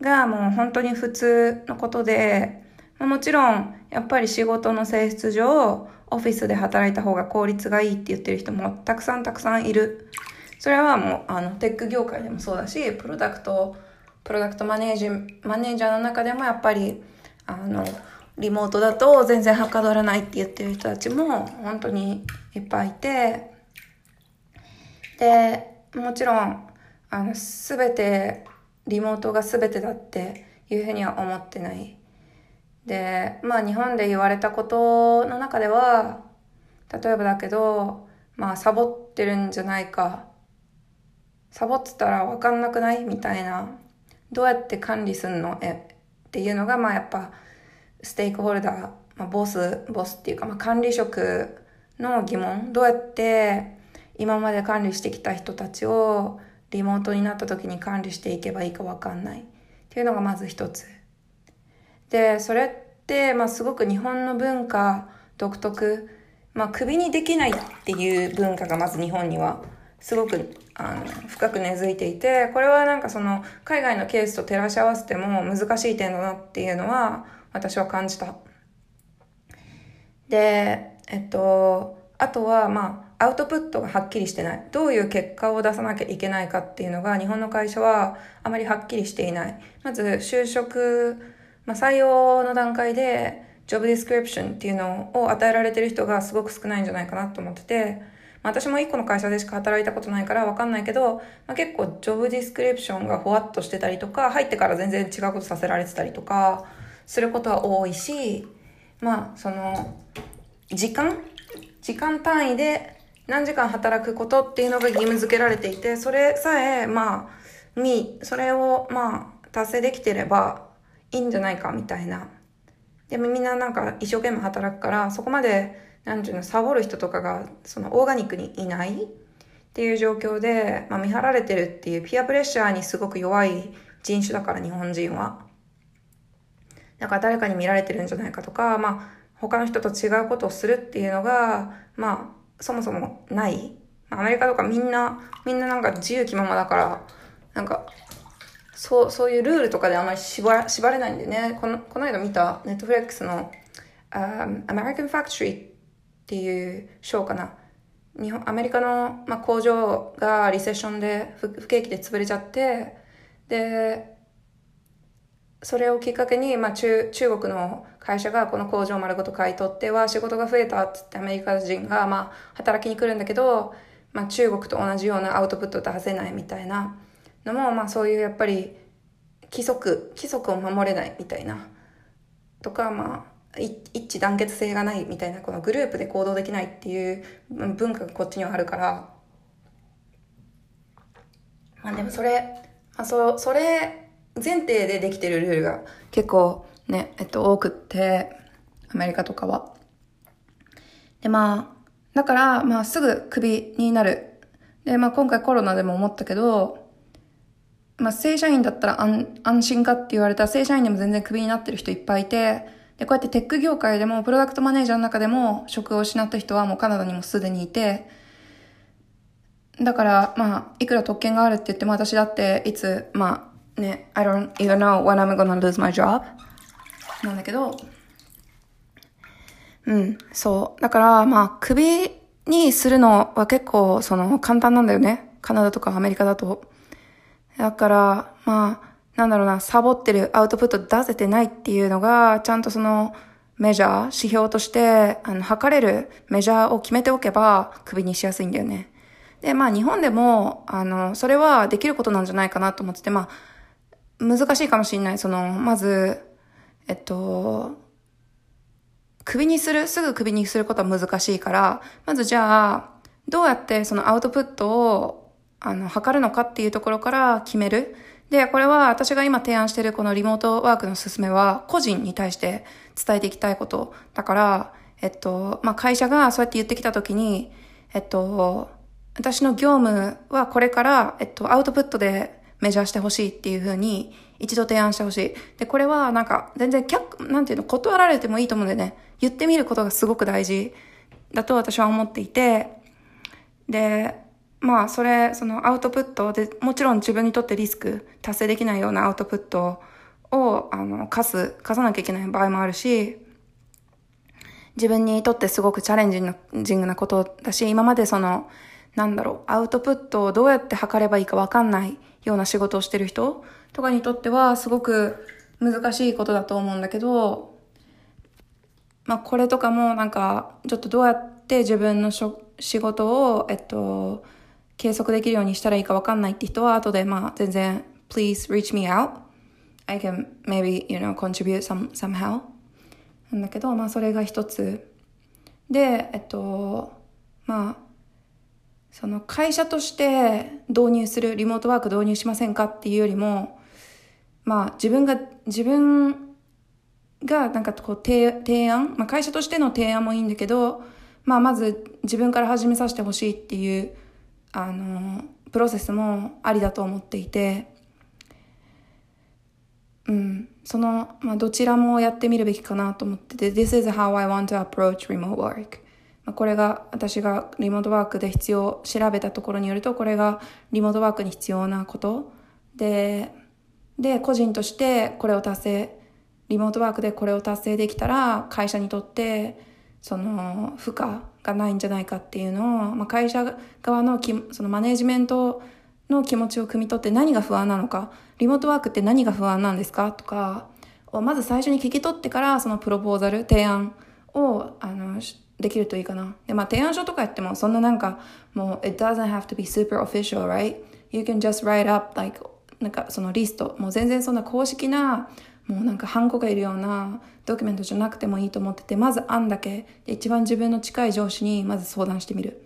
Speaker 1: がもう本当に普通のことで、もちろん、やっぱり仕事の性質上、オフィスで働いた方が効率がいいって言ってる人もたくさんたくさんいる。それはもう、あの、テック業界でもそうだし、プロダクト、プロダクトマネージ、マネージャーの中でもやっぱり、あの、リモートだと全然はかどらないって言ってる人たちも本当にいっぱいいて、で、もちろん、あの、すべて、リモートがすべてだっていうふうには思ってない。で、まあ日本で言われたことの中では、例えばだけど、まあサボってるんじゃないか。サボってたらわかんなくない？みたいな。どうやって管理すんの？え？っていうのが、まあやっぱ、ステークホルダー、まあ、ボス、ボスっていうか、まあ、管理職の疑問、どうやって今まで管理してきた人たちをリモートになった時に管理していけばいいかわかんない。っていうのがまず一つ。で、それって、まあ、すごく日本の文化独特、まあ、首にできないっていう文化がまず日本にはすごくあの深く根付いていて、これはなんかその海外のケースと照らし合わせても難しい点だなっていうのは私は感じた。で、えっと、あとはまあアウトプットがはっきりしてない。どういう結果を出さなきゃいけないかっていうのが日本の会社はあまりはっきりしていない。まず就職、まあ、採用の段階でジョブディスクリプションっていうのを与えられてる人がすごく少ないんじゃないかなと思ってて、まあ、私も一個の会社でしか働いたことないからわかんないけど、まあ、結構ジョブディスクリプションがふわっとしてたりとか、入ってから全然違うことさせられてたりとか、することは多いし、まあ、その、時間？時間単位で何時間働くことっていうのが義務付けられていて、それさえ、まあ、み、それを、まあ、達成できてればいいんじゃないかみたいな。でもみんななんか一生懸命働くから、そこまでなんていうの、サボる人とかが、そのオーガニックにいないっていう状況で、まあ、見張られてるっていうピアプレッシャーにすごく弱い人種だから、日本人は。だか誰かに見られてるんじゃないかとか、まあ、他の人と違うことをするっていうのが、まあ、そもそもない。アメリカとかみんな、みんななんか自由気ままだから、なんか、そう、そういうルールとかであんまり縛縛れないんでね。この、この間見たネットフレックスの、um, American Factory っていう賞かな。日本、アメリカの、まあ、工場がリセッションで不不景気で潰れちゃって、で、それをきっかけに、まあ、中、中国の会社がこの工場を丸ごと買い取っては仕事が増えたっつってアメリカ人が、まあ、働きに来るんだけど、まあ、中国と同じようなアウトプットを出せないみたいなのも、まあ、そういうやっぱり規則、規則を守れないみたいなとか、まあ、一致団結性がないみたいな、このグループで行動できないっていう文化がこっちにはあるから、まあでもそれ、まあそ、それ前提でできてるルールが結構ね、えっと多くって、アメリカとかは。でまあ、だからまあすぐクビになる。でまあ今回コロナでも思ったけど、まあ正社員だったら安安心かって言われたら正社員でも全然クビになってる人いっぱいいて、で、こうやってテック業界でも、プロダクトマネージャーの中でも、職を失った人はもうカナダにもすでにいて、だから、まあ、いくら特権があるって言っても私だって、いつ、まあ、ね、I don't even know when I'm gonna lose my job なんだけど、うん、そう。だから、まあ、クビにするのは結構、その、簡単なんだよね。カナダとかアメリカだと。だから、まあ、なんだろうな、サボってるアウトプット出せてないっていうのが、ちゃんとそのメジャー、指標として、あの、測れるメジャーを決めておけば、首にしやすいんだよね。で、まあ日本でも、あの、それはできることなんじゃないかなと思ってて、まあ、難しいかもしれない。その、まず、えっと、首にする、すぐ首にすることは難しいから、まずじゃあ、どうやってそのアウトプットを、あの、測るのかっていうところから決める。で、これは私が今提案しているこのリモートワークの勧めは個人に対して伝えていきたいこと。だから、えっと、まあ、会社がそうやって言ってきたときに、えっと、私の業務はこれから、えっと、アウトプットでメジャーしてほしいっていうふうに一度提案してほしい。で、これはなんか全然却、なんていうの、断られてもいいと思うんでね。言ってみることがすごく大事だと私は思っていて、で、まあ、それ、そのアウトプットで、もちろん自分にとってリスク、達成できないようなアウトプットを、あの、課す、課さなきゃいけない場合もあるし、自分にとってすごくチャレンジングなことだし、今までその、なんだろう、アウトプットをどうやって測ればいいかわかんないような仕事をしてる人とかにとってはすごく難しいことだと思うんだけど、まあこれとかもなんか、ちょっとどうやって自分の仕事を、えっと、計測できるようにしたらいいかわかんないって人は、後でまあ全然、please reach me out. I can maybe, you know, contribute some, somehow. なんだけど、まあそれが一つ。で、えっと、まあ、その会社として導入する、リモートワーク導入しませんかっていうよりも、まあ自分が、自分がなんかこう提案、まあ、会社としての提案もいいんだけど、まあ、まず自分から始めさせてほしいっていうあのプロセスもありだと思っていて、うん、その、まあ、どちらもやってみるべきかなと思ってて This is how I want to approach remote work. これが私がリモートワークで必要調べたところによるとこれがリモートワークに必要なこと。でで個人としてこれを達成リモートワークでこれを達成できたら会社にとってその負荷がないんじゃないかっていうのを、まあ、会社側のきそのマネジメントの気持ちを汲み取って何が不安なのかリモートワークって何が不安なんですかとかをまず最初に聞き取ってからそのプロポーザル提案をあのできるといいかなでまあ提案書とかやってもそんななんかもう it doesn't have to be super official right? You can just write up like なんかそのリストもう全然そんな公式なもうなんかハンコがいるようなドキュメントじゃなくてもいいと思ってて、まず案だけ、一番自分の近い上司にまず相談してみる。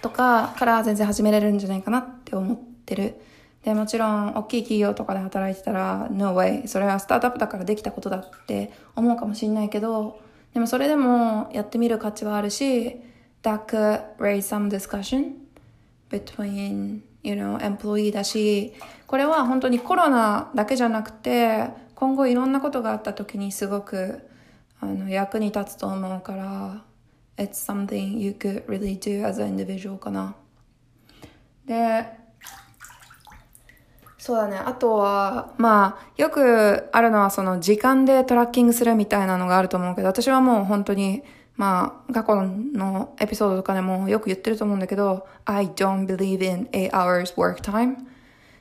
Speaker 1: とかから全然始めれるんじゃないかなって思ってる。で、もちろん、大きい企業とかで働いてたら、no way。それはスタートアップだからできたことだって思うかもしんないけど、でもそれでもやってみる価値はあるし、that could raise some discussion between, you know, employee だし、これは本当にコロナだけじゃなくて、今後いろんなことがあった時にすごくあの役に立つと思うから、It's something you could really do as an individual かな。で、そうだね。あとは、まあ、よくあるのはその時間でトラッキングするみたいなのがあると思うけど、私はもう本当に、まあ、過去のエピソードとかでもよく言ってると思うんだけど、I don't believe in 8 hours work time.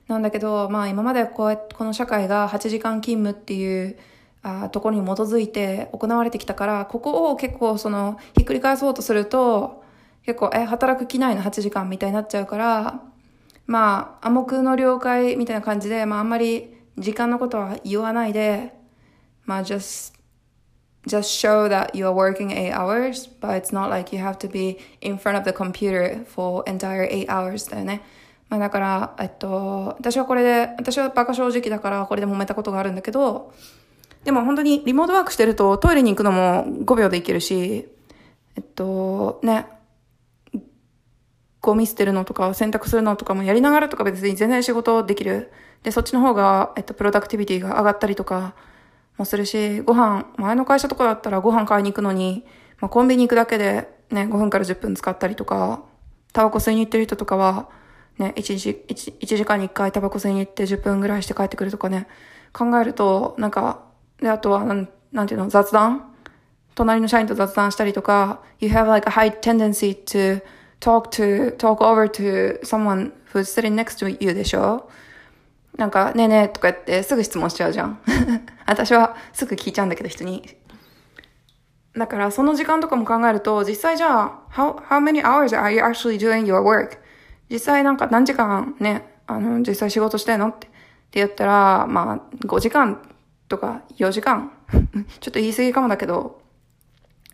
Speaker 1: なんだけど、まあ今までこうやってこの社会が8時間勤務っていうあところに基づいて行われてきたから、ここを結構そのひっくり返そうとすると、結構、え、働く気ないの8時間みたいになっちゃうから、まあ暗黙の了解みたいな感じで、まああんまり時間のことは言わないで、まあ just just show that you are working eight hours, but it's not like you have to be in front of the computer for entire eight hours だよね。まあだから、えっと、私はこれで、私はバカ正直だからこれで揉めたことがあるんだけど、でも本当にリモートワークしてるとトイレに行くのも5秒で行けるし、えっと、ね、ゴミ捨てるのとか洗濯するのとかもやりながらとか別に全然仕事できる。で、そっちの方が、えっと、プロダクティビティが上がったりとかもするし、ご飯、前の会社とかだったらご飯買いに行くのに、まあ、コンビニ行くだけでね、5分から10分使ったりとか、タバコ吸いに行ってる人とかは、ね、1時、1, 1時間に1回タバコ吸いに行って10分ぐらいして帰ってくるとかね、考えると、なんか、で、あとは、なん、なんていうの、雑談？隣の社員と雑談したりとか、you have like a high tendency to talk to, talk over to someone who's sitting next to you でしょ？なんか、ねえねえとか言ってすぐ質問しちゃうじゃん。[LAUGHS] 私はすぐ聞いちゃうんだけど、人に。だから、その時間とかも考えると、実際じゃあ、how, how many hours are you actually doing your work? 実際なんか何時間ね、あの、実際仕事してんのって、って言ったら、まあ、5時間とか4時間 [LAUGHS] ちょっと言い過ぎかもだけど、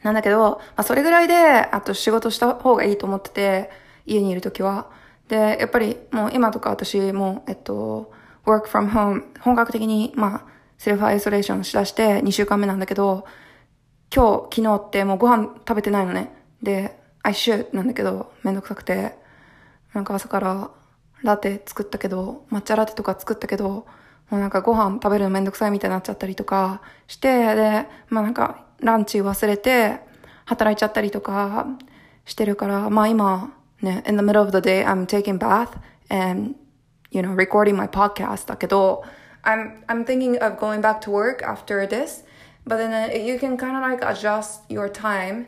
Speaker 1: なんだけど、まあ、それぐらいで、あと仕事した方がいいと思ってて、家にいるときは。で、やっぱりもう今とか私も、えっと、work from home、本格的に、まあ、セルフアイソレーションしだして2週間目なんだけど、今日、昨日ってもうご飯食べてないのね。で、I should なんだけど、めんどくさくて。なんか朝からラテ作ったけど、抹茶ラテとか作ったけど、もうなんかご飯食べるのめんどくさいみたいになっちゃったりとかして、で、まあなんかランチ忘れて働いちゃったりとかしてるから、まあ今ね、in the middle of the day I'm taking bath and, you know, recording my podcast だけど、I'm, I'm thinking of going back to work after this, but then you can kind of like adjust your time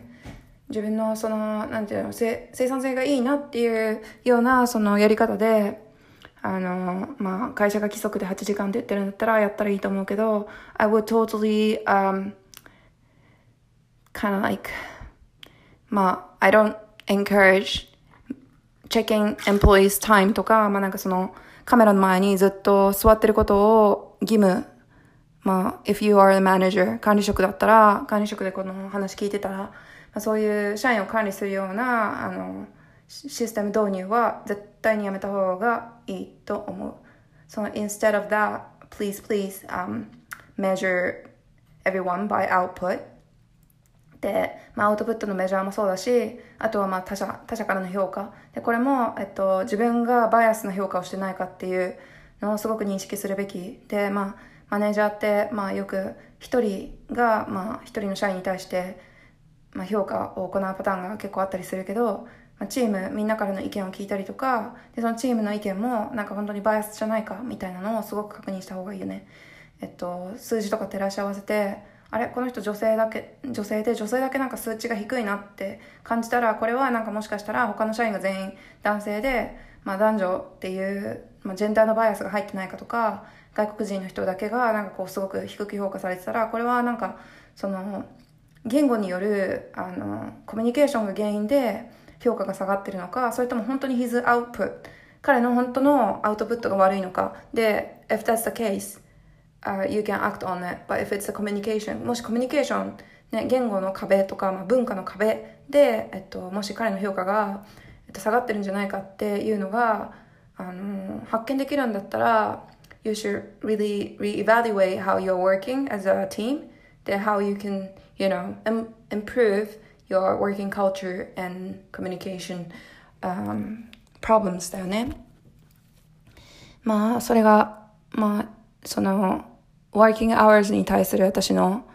Speaker 1: 自分のその、なんていうの、生産性がいいなっていうようなそのやり方で、あの、まあ、会社が規則で8時間って言ってるんだったらやったらいいと思うけど、I would totally, um, kind of like, まあ、I don't encourage checking employees time とか、まあなんかそのカメラの前にずっと座ってることを義務、まあ、if you are a manager、管理職だったら、管理職でこの話聞いてたら、まあそういう社員を管理するようなあのシステム導入は絶対にやめた方がいいと思う。その instead of that, please, please、um, measure everyone by output で、まあ、アウトプットのメジャーもそうだしあとはまあ他者他者からの評価でこれも、えっと、自分がバイアスの評価をしてないかっていうのをすごく認識するべきで、まあ、マネージャーって、まあ、よく一人が、まあ、一人の社員に対して、まあ、評価を行うパターンが結構あったりするけど、まあ、チームみんなからの意見を聞いたりとかでそのチームの意見もなんか本当にバイアスじゃないかみたいなのをすごく確認した方がいいよね。えっと、数字とか照らし合わせてあれこの人女性だけ女性で女性だけなんか数値が低いなって感じたらこれはなんかもしかしたら他の社員が全員男性で、まあ、男女っていう、まあ、ジェンダーのバイアスが入ってないかとか外国人の人だけがなんかこうすごく低く評価されてたらこれはなんかその言語によるあのコミュニケーションが原因で評価が下がってるのかそれとも本当に his output 彼の本当のアウトプットが悪いのか。で if that's the case uh, you can act on it. But if it's a communication, もしコミュニケーション、ね、言語の壁とか、まあ、文化の壁で、えっと、もし彼の評価が、えっと、下がってるんじゃないかっていうのが、あの発見できるんだったら、you should really reevaluate how you're working as a team, then how you can, you know, improve your working culture and communication、um, problems だよね。まあ、それが、まあ、その、working hours に対する私の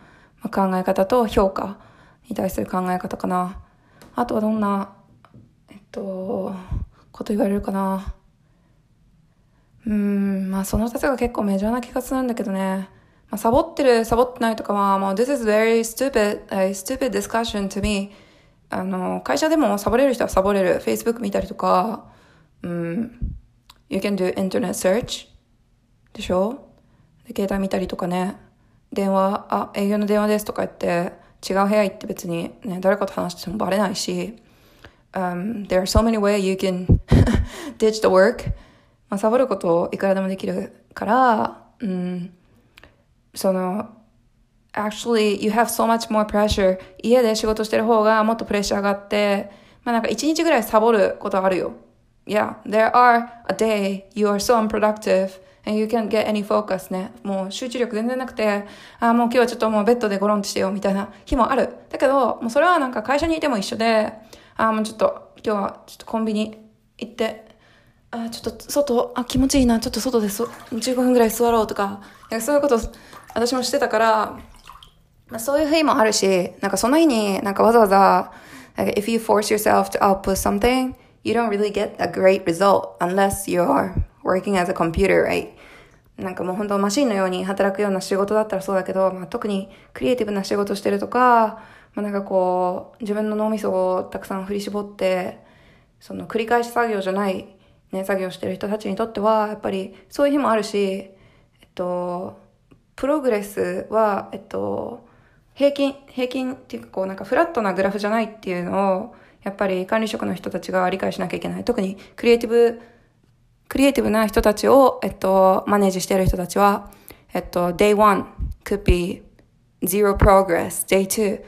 Speaker 1: 考え方と評価に対する考え方かな。あとはどんな、えっと、こと言われるかな。うん、まあその二つが結構メジャーな気がするんだけどね。まあ、サボってる、サボってないとかは、もう This is very stupid, a stupid discussion to me. あの、会社でもサボれる人はサボれる。Facebook 見たりとか、うん、You can do internet search でしょ？で、携帯見たりとかね、電話、あ、営業の電話ですとか言って、違う部屋行って別にね、誰かと話してもバレないし、um, there are so many ways you can ditch the work. まあ、サボることをいくらでもできるから、その、actually, you have so much more pressure. 家で仕事してる方がもっとプレッシャーがあって、まあなんか一日ぐらいサボることあるよ。Yeah, there are a day you are so unproductive. And you can't get any focus ね。もう集中力全然なくて、あもう今日はちょっともうベッドでゴロンとしてよみたいな日もある。だけど、もうそれはなんか会社にいても一緒で、ああもうちょっと今日はちょっとコンビニ行って、あちょっと外、あ、気持ちいいな、ちょっと外でそ15分ぐらい座ろうとか、かそういうこと私もしてたから、まあ、そういう日もあるし、なんかその日になんかわざわざ、like if you force yourself to output something, you don't really get a great result unless you're working as a computer, right? なんかもう本当マシンのように働くような仕事だったらそうだけど、まあ、特にクリエイティブな仕事してるとか、まあ、なんかこう、自分の脳みそをたくさん振り絞って、その繰り返し作業じゃない、ね、作業してる人たちにとっては、やっぱりそういう日もあるし、えっと、プログレスは、えっと、平均、平均っていうかこうなんかフラットなグラフじゃないっていうのを、やっぱり管理職の人たちが理解しなきゃいけない。特にクリエイティブクリエイティブな人たちを、えっと、マネージしている人たちは、えっと、day one could be zero progress, day two,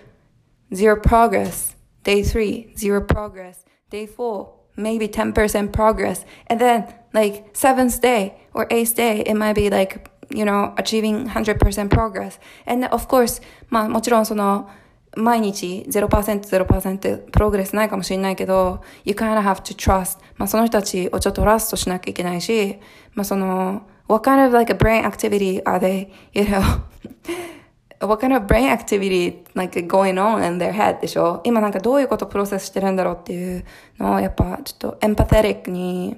Speaker 1: zero progress, day three, zero progress, day four, maybe 10% progress, and then like seventh day or eighth day, it might be like, you know, achieving 100% progress. And of course, まあもちろんその、 毎日0%、0%プログレスないかもしれないけど、you kind of have to trust. まあその人たちをちょっとラストしなきゃいけないし、まあその、what kind of like a brain activity are they, you know, [LAUGHS] what kind of brain activity like going on in their head でしょ？今なんかどういうことプロセスしてるんだろうっていうのをやっぱちょっとエンパテリックに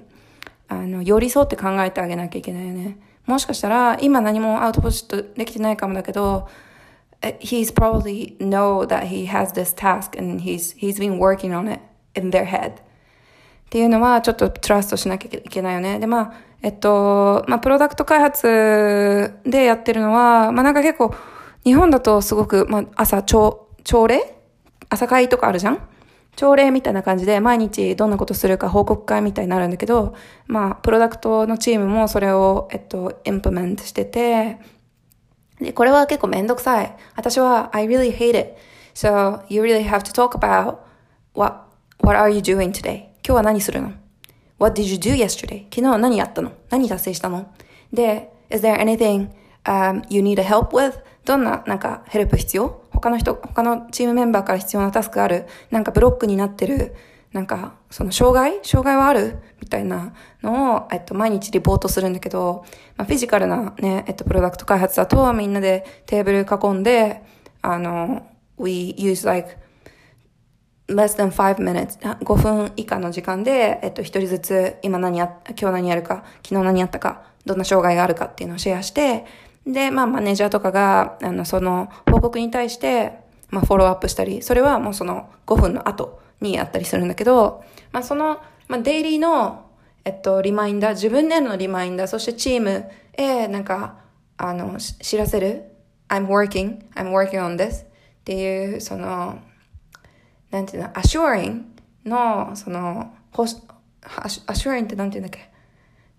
Speaker 1: あの寄り添って考えてあげなきゃいけないよね。もしかしたら今何もアウトプットできてないかもだけど、he's probably know that he has this task and he's, he's been working on it in their head. っていうのはちょっとトラストしなきゃいけないよね。で、まあ、えっと、まあ、プロダクト開発でやってるのは、まあ、なんか結構、日本だとすごく、まあ、朝、朝、朝礼？朝会とかあるじゃん？朝礼みたいな感じで毎日どんなことするか報告会みたいになるんだけど、まあ、プロダクトのチームもそれを、えっと、インプメントしてて、で、これは結構めんどくさい。私は、I really hate it. So, you really have to talk about what, what are you doing today? 今日は何するの ?What did you do yesterday? 昨日何やったの何達成したので、is there anything、um, you need help with? どんななんかヘルプ必要他の人、他のチームメンバーから必要なタスクあるなんかブロックになってるなんか、その障害？障害はある？みたいなのを、えっと、毎日リポートするんだけど、まあ、フィジカルなね、えっと、プロダクト開発だと、みんなでテーブル囲んで、あの、we use like less than five minutes, 5分以下の時間で、えっと、一人ずつ、今何や、今日何やるか、昨日何やったか、どんな障害があるかっていうのをシェアして、で、まあ、マネージャーとかが、あの、その、報告に対して、まあ、フォローアップしたり、それはもうその5分の後にやったりするんだけど、まあ、その、まあ、デイリーの、えっと、リマインダー、自分でのリマインダー、そしてチームへ、なんか、あの、知らせる。I'm working, I'm working on this っていう、その、なんていうの、assuring の、その、ほし、assuring ってなんていうんだっけ？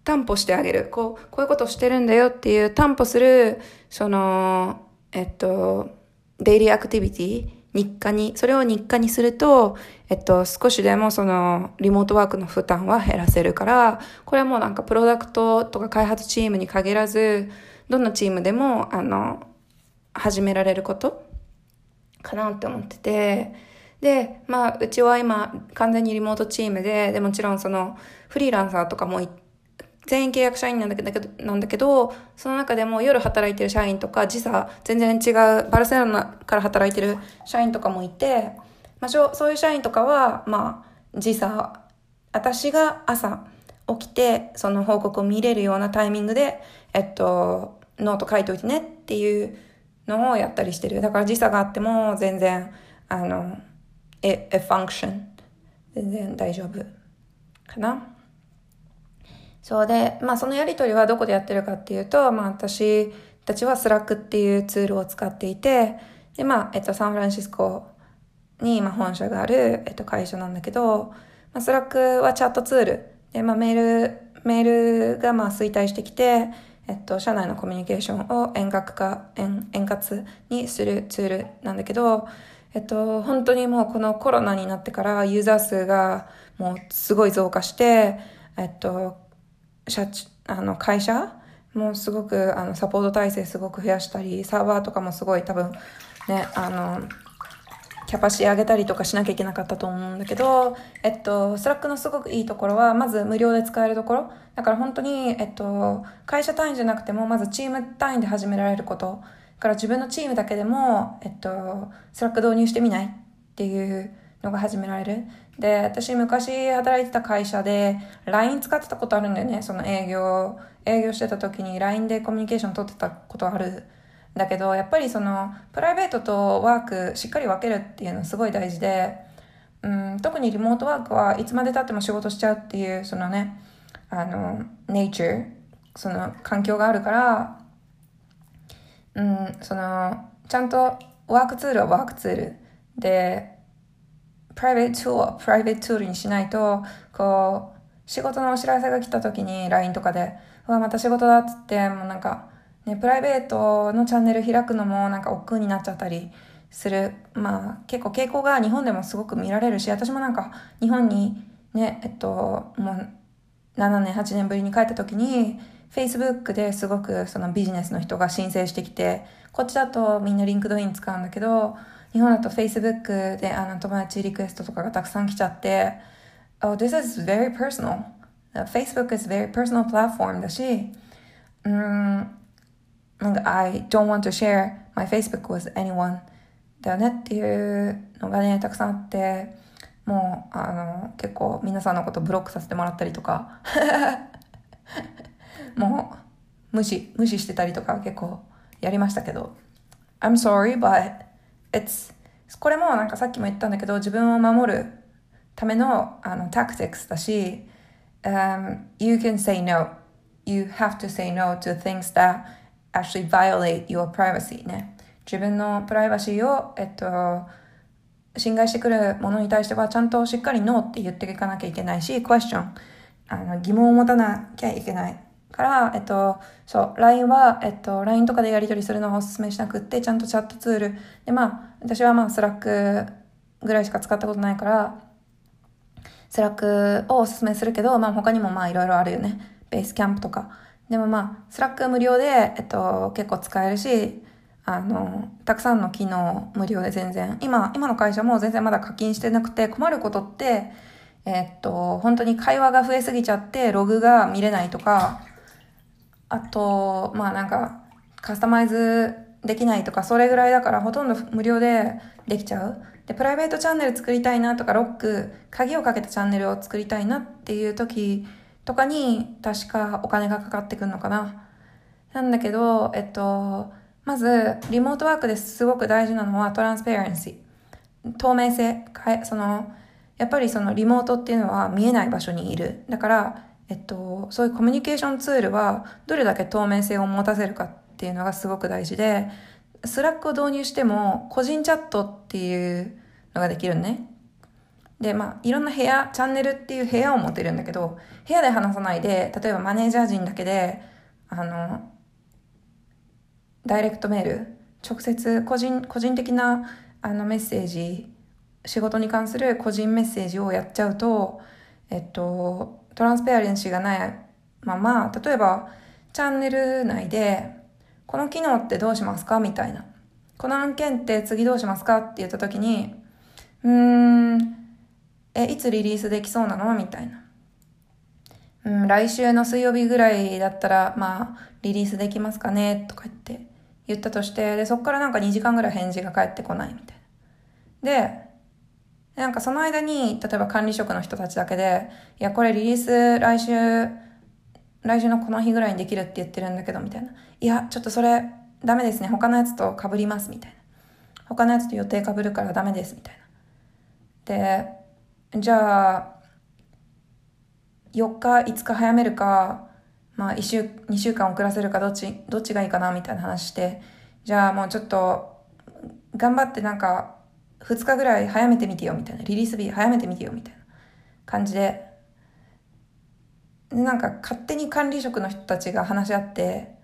Speaker 1: 担保してあげる。こう、こういうことしてるんだよっていう担保する、その、えっと、デイリーアクティビティ、日課に、それを日課にすると、えっと、少しでもその、リモートワークの負担は減らせるから、これはもうなんかプロダクトとか開発チームに限らず、どんなチームでも、あの、始められることかなって思ってて、で、まあ、うちは今、完全にリモートチームで、で、もちろんその、フリーランサーとかも全員契約社員なんだけど、なんだけど、その中でも夜働いてる社員とか、時差全然違う、バルセロナから働いてる社員とかもいて、まあ、そういう社員とかは、まあ、時差、私が朝起きて、その報告を見れるようなタイミングで、えっと、ノート書いておいてねっていうのをやったりしてる。だから時差があっても全然、あの、え、え、 function。全然大丈夫かな。そうで、まあそのやりとりはどこでやってるかっていうと、まあ私たちは Slack っていうツールを使っていて、で、まあ、えっと、サンフランシスコに今本社がある、えっと、会社なんだけど、まあ、 Slack はチャットツール。で、まあメール、メールがまあ衰退してきて、えっと、社内のコミュニケーションを遠隔化、円円滑にするツールなんだけど、えっと、本当にもうこのコロナになってからユーザー数がもうすごい増加して、えっと、社あの会社もすごくあのサポート体制すごく増やしたり、サーバーとかもすごい多分ね、あの、キャパシティ上げたりとかしなきゃいけなかったと思うんだけど、えっと、 Slack のすごくいいところは、まず無料で使えるところ。だから本当に、えっと、会社単位じゃなくても、まずチーム単位で始められること。だから自分のチームだけでも、えっと、 Slack 導入してみないっていうのが始められる。で、私昔働いてた会社で LINE 使ってたことあるんだよね。その営業、営業してた時に LINE でコミュニケーション取ってたことある。だけど、やっぱりその、プライベートとワークしっかり分けるっていうのすごい大事で、うん、特にリモートワークはいつまで経っても仕事しちゃうっていう、そのね、あの、ネイチャー、その環境があるから、うん、その、ちゃんとワークツールはワークツールで、プライベートツールプライベートツールにしないと、こう、仕事のお知らせが来た時に LINE とかで、うわ、また仕事だっつって、もうなんか、ね、プライベートのチャンネル開くのもなんか億劫になっちゃったりする。まあ、結構傾向が日本でもすごく見られるし、私もなんか日本にね、えっと、もう7年、8年ぶりに帰った時に、Facebook ですごくそのビジネスの人が申請してきて、こっちだとみんな LinkedIn 使うんだけど、日本だと Facebook であの友達リクエストとかがたくさん来ちゃって、Oh, this is very personal. Facebook is very personal platform だし、うん、なんか I don't want to share my Facebook with anyone だよねっていうのがね、たくさんあって、もう、あの、結構皆さんのことブロックさせてもらったりとか、もう、無視、無視してたりとか結構やりましたけど、I'm sorry, but it's これもなんかさっきも言ったんだけど自分を守るためのあの tactics だし、um, you can say no. You have to say no to things that actually violate your privacy ね。自分のプライバシーを、えっと、侵害してくるものに対してはちゃんとしっかりノーって言っていかなきゃいけないし question あの疑問を持たなきゃいけない。から、えっと、そう、LINE は、えっと、LINE とかでやり取りするのをお勧めしなくって、ちゃんとチャットツール。で、まあ、私はまあ、 Slack ぐらいしか使ったことないから、 Slack をお勧めするけど、まあ、他にもまあ、いろいろあるよね。 Basecamp とか。でもまあ、 Slack 無料で、えっと、結構使えるし、あの、たくさんの機能無料で全然、今、今の会社も全然まだ課金してなくて困ることって、えっと、本当に会話が増えすぎちゃってログが見れないとか、あと、まあなんか、カスタマイズできないとか、それぐらいだからほとんど無料でできちゃう。で、プライベートチャンネル作りたいなとか、ロック、鍵をかけたチャンネルを作りたいなっていう時とかに、確かお金がかかってくるのかな。なんだけど、えっと、まず、リモートワークですごく大事なのはトランスペアレンシー。透明性。その、やっぱりそのリモートっていうのは見えない場所にいる。だから、えっと、そういうコミュニケーションツールはどれだけ透明性を持たせるかっていうのがすごく大事で、 Slack を導入しても個人チャットっていうのができるね。で、まあ、いろんな部屋、チャンネルっていう部屋を持てるんだけど、部屋で話さないで、例えばマネージャー陣だけで、あの、ダイレクトメール、直接個人、個人的なあのメッセージ、仕事に関する個人メッセージをやっちゃうと、えっと、トランスペアレンシーがないまま、例えば、チャンネル内で、この機能ってどうしますか？みたいな。この案件って次どうしますか？って言った時に、うーん、え、いつリリースできそうなの？みたいな。うん、来週の水曜日ぐらいだったら、まあ、リリースできますかね？とか言って言ったとして、で、そっからなんか2時間ぐらい返事が返ってこないみたいな。で、なんかその間に、例えば管理職の人たちだけで、いや、これリリース来週、来週のこの日ぐらいにできるって言ってるんだけど、みたいな。いや、ちょっとそれ、ダメですね。他のやつと被ります、みたいな。他のやつと予定被るからダメです、みたいな。で、じゃあ、4日、5日早めるか、まあ1週、2週間遅らせるかどっち、どっちがいいかなみたいな話して、じゃあもうちょっと、頑張ってなんか、2日ぐらい早めてみてよみたいな。リリース日早めてみてよみたいな感じで、なんか勝手に管理職の人たちが話し合って、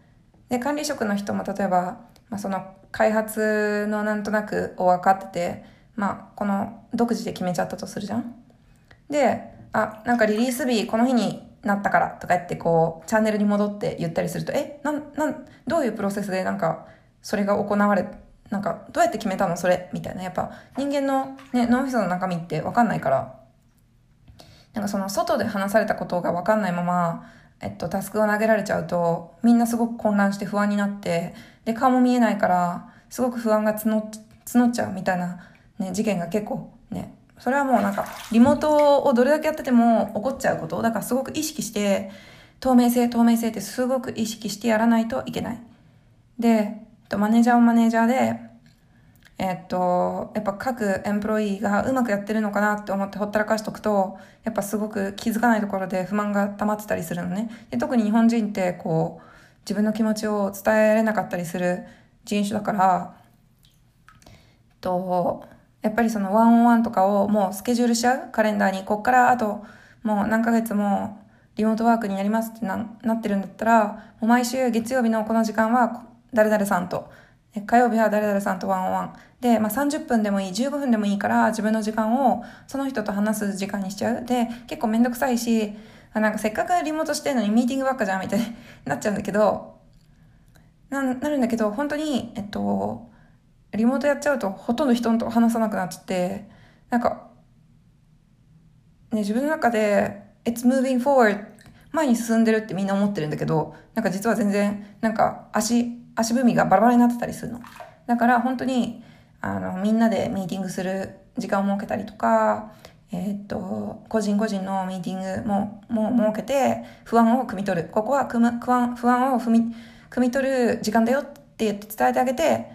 Speaker 1: で、管理職の人も例えば、まあ、その開発のなんとなくを分かってて、まあ、この独自で決めちゃったとするじゃん。で、あ、なんかリリース日この日になったからとか言ってこう、チャンネルに戻って言ったりすると、え、なん、なん、どういうプロセスでなんか、それが行われ、なんか、どうやって決めたのそれみたいな。やっぱ、人間のね、脳みその中身ってわかんないから、なんかその外で話されたことがわかんないまま、えっと、タスクを投げられちゃうと、みんなすごく混乱して不安になって、で、顔も見えないから、すごく不安が募っ募っちゃうみたいな、ね、事件が結構ね、それはもうなんか、リモートをどれだけやってても起こっちゃうこと。だからすごく意識して、透明性、透明性ってすごく意識してやらないといけない。で、とマネージャーもマネージャーで、えっと、やっぱ各エンプロイーがうまくやってるのかなって思ってほったらかしとくと、やっぱすごく気づかないところで不満が溜まってたりするのね。で特に日本人ってこう、自分の気持ちを伝えられなかったりする人種だから、と、やっぱりそのワンオンワンとかをもうスケジュールしちゃうカレンダーに、こっからあともう何ヶ月もリモートワークになりますってななってるんだったら、もう毎週月曜日のこの時間は誰々さんと、火曜日は誰々さんとワンオンワン。で、まあ、30分でもいい、15分でもいいから自分の時間をその人と話す時間にしちゃう。で、結構めんどくさいし、あなんかせっかくリモートしてるのにミーティングばっかじゃんみたいに [LAUGHS] なっちゃうんだけど、な、なるんだけど、本当に、えっと、リモートやっちゃうとほとんど人と話さなくなっちゃって、なんか、ね、自分の中で、it's moving forward 前に進んでるってみんな思ってるんだけど、なんか実は全然、なんか足、足踏みがバラバラになってたりするの。だから本当に、あの、みんなでミーティングする時間を設けたりとか、えー、っと、個人個人のミーティングも、も設けて、不安を汲み取る。ここは不安不安を踏み、汲み取る時間だよって言って伝えてあげて、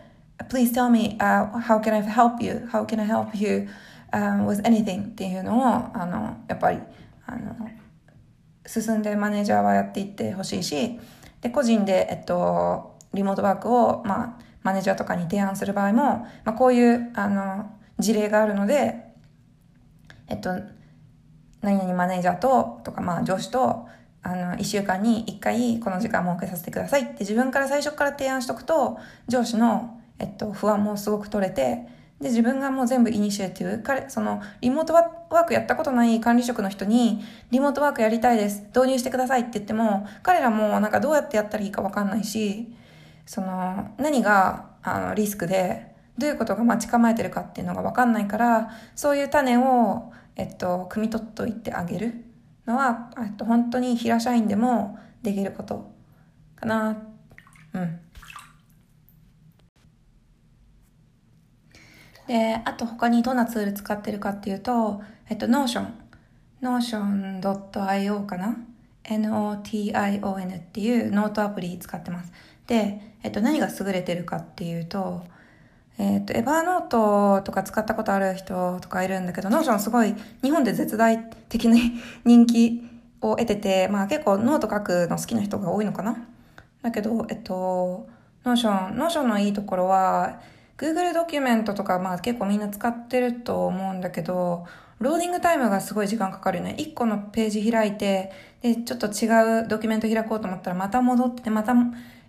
Speaker 1: please tell me、uh, how can I help you? How can I help you、um, with anything? っていうのを、あの、やっぱり、あの、進んでマネージャーはやっていってほしいし、で、個人で、えっと、リモートワークを、まあ、マネージャーとかに提案する場合も、まあ、こういう、あの、事例があるので、えっと、何々マネージャーと、とか、まあ、上司と、あの、一週間に一回この時間設けさせてくださいって自分から最初から提案しとくと、上司の、えっと、不安もすごく取れて、で、自分がもう全部イニシアティブ、彼、その、リモートワークやったことない管理職の人に、リモートワークやりたいです、導入してくださいって言っても、彼らもなんかどうやってやったらいいかわかんないし、その、何があのリスクで、どういうことが待ち構えてるかっていうのが分かんないから、そういう種を、えっと、汲み取っといてあげるのは、えっと、本当に平社員でもできることかな。うん。で、あと他にどんなツール使ってるかっていうと、えっと、Notion。Notion.io かな ?N-O-T-I-O-N っていうノートアプリ使ってます。で、えっと、何が優れてるかっていうと、えっと、エヴァーノートとか使ったことある人とかいるんだけど、Notion すごい日本で絶大的に人気を得てて、まあ結構ノート書くの好きな人が多いのかな？だけど、えっと、Notion、Notion のいいところは、Google ドキュメントとかまあ結構みんな使ってると思うんだけど、 loading time がすごい時間かかるよね。1個のページ開いて、で、ちょっと違うドキュメント開こうと思ったらまた戻って、また、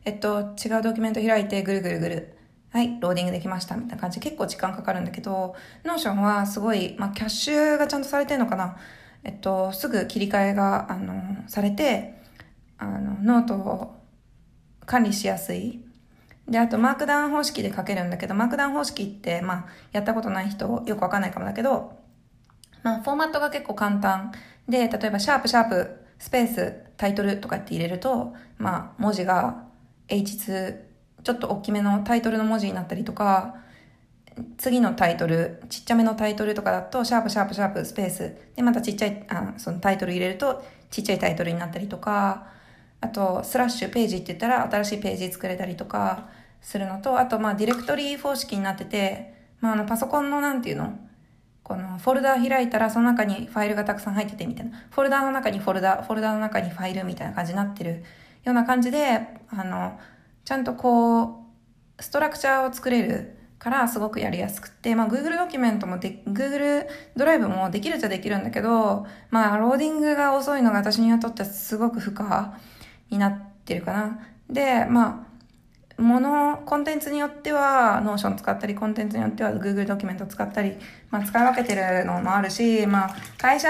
Speaker 1: えっと、違うドキュメント開いてぐるぐるぐる。はい、ローディングできましたみたいな感じで結構時間かかるんだけど、Notion はすごい、まあキャッシュがちゃんとされてるのかな。えっと、すぐ切り替えが、あの、されて、あの、ノートを管理しやすい。で、あと、 Markdown 方式で書けるんだけど、 Markdown 方式って、まあ、やったことない人、よくわかんないかもだけど、まあ、フォーマットが結構簡単。で、例えば、シャープ、シャープ、スペース、タイトルとかって入れると、まあ、文字が H2、ちょっと大きめのタイトルの文字になったりとか、次のタイトル、ちっちゃめのタイトルとかだと、シャープ、シャープ、シャープ、スペース。で、またちっちゃい、あ、そのタイトル入れると、ちっちゃいタイトルになったりとか、あと、スラッシュページって言ったら、新しいページ作れたりとか、するのと、あと、まあ、ディレクトリー方式になってて、まあ、あの、パソコンのなんていうの？この、フォルダ開いたら、その中にファイルがたくさん入ってて、みたいな。フォルダの中にフォルダ、フォルダの中にファイルみたいな感じになってるような感じで、あの、ちゃんとこう、ストラクチャーを作れるからすごくやりやすくて、まあ Google ドキュメントもで、Google ドライブもできるっちゃできるんだけど、まあローディングが遅いのが私にとってはすごく負荷になってるかな。で、まあ、もの、コンテンツによっては Notion 使ったり、コンテンツによっては Google ドキュメント使ったり、まあ使い分けてるのもあるし、まあ会社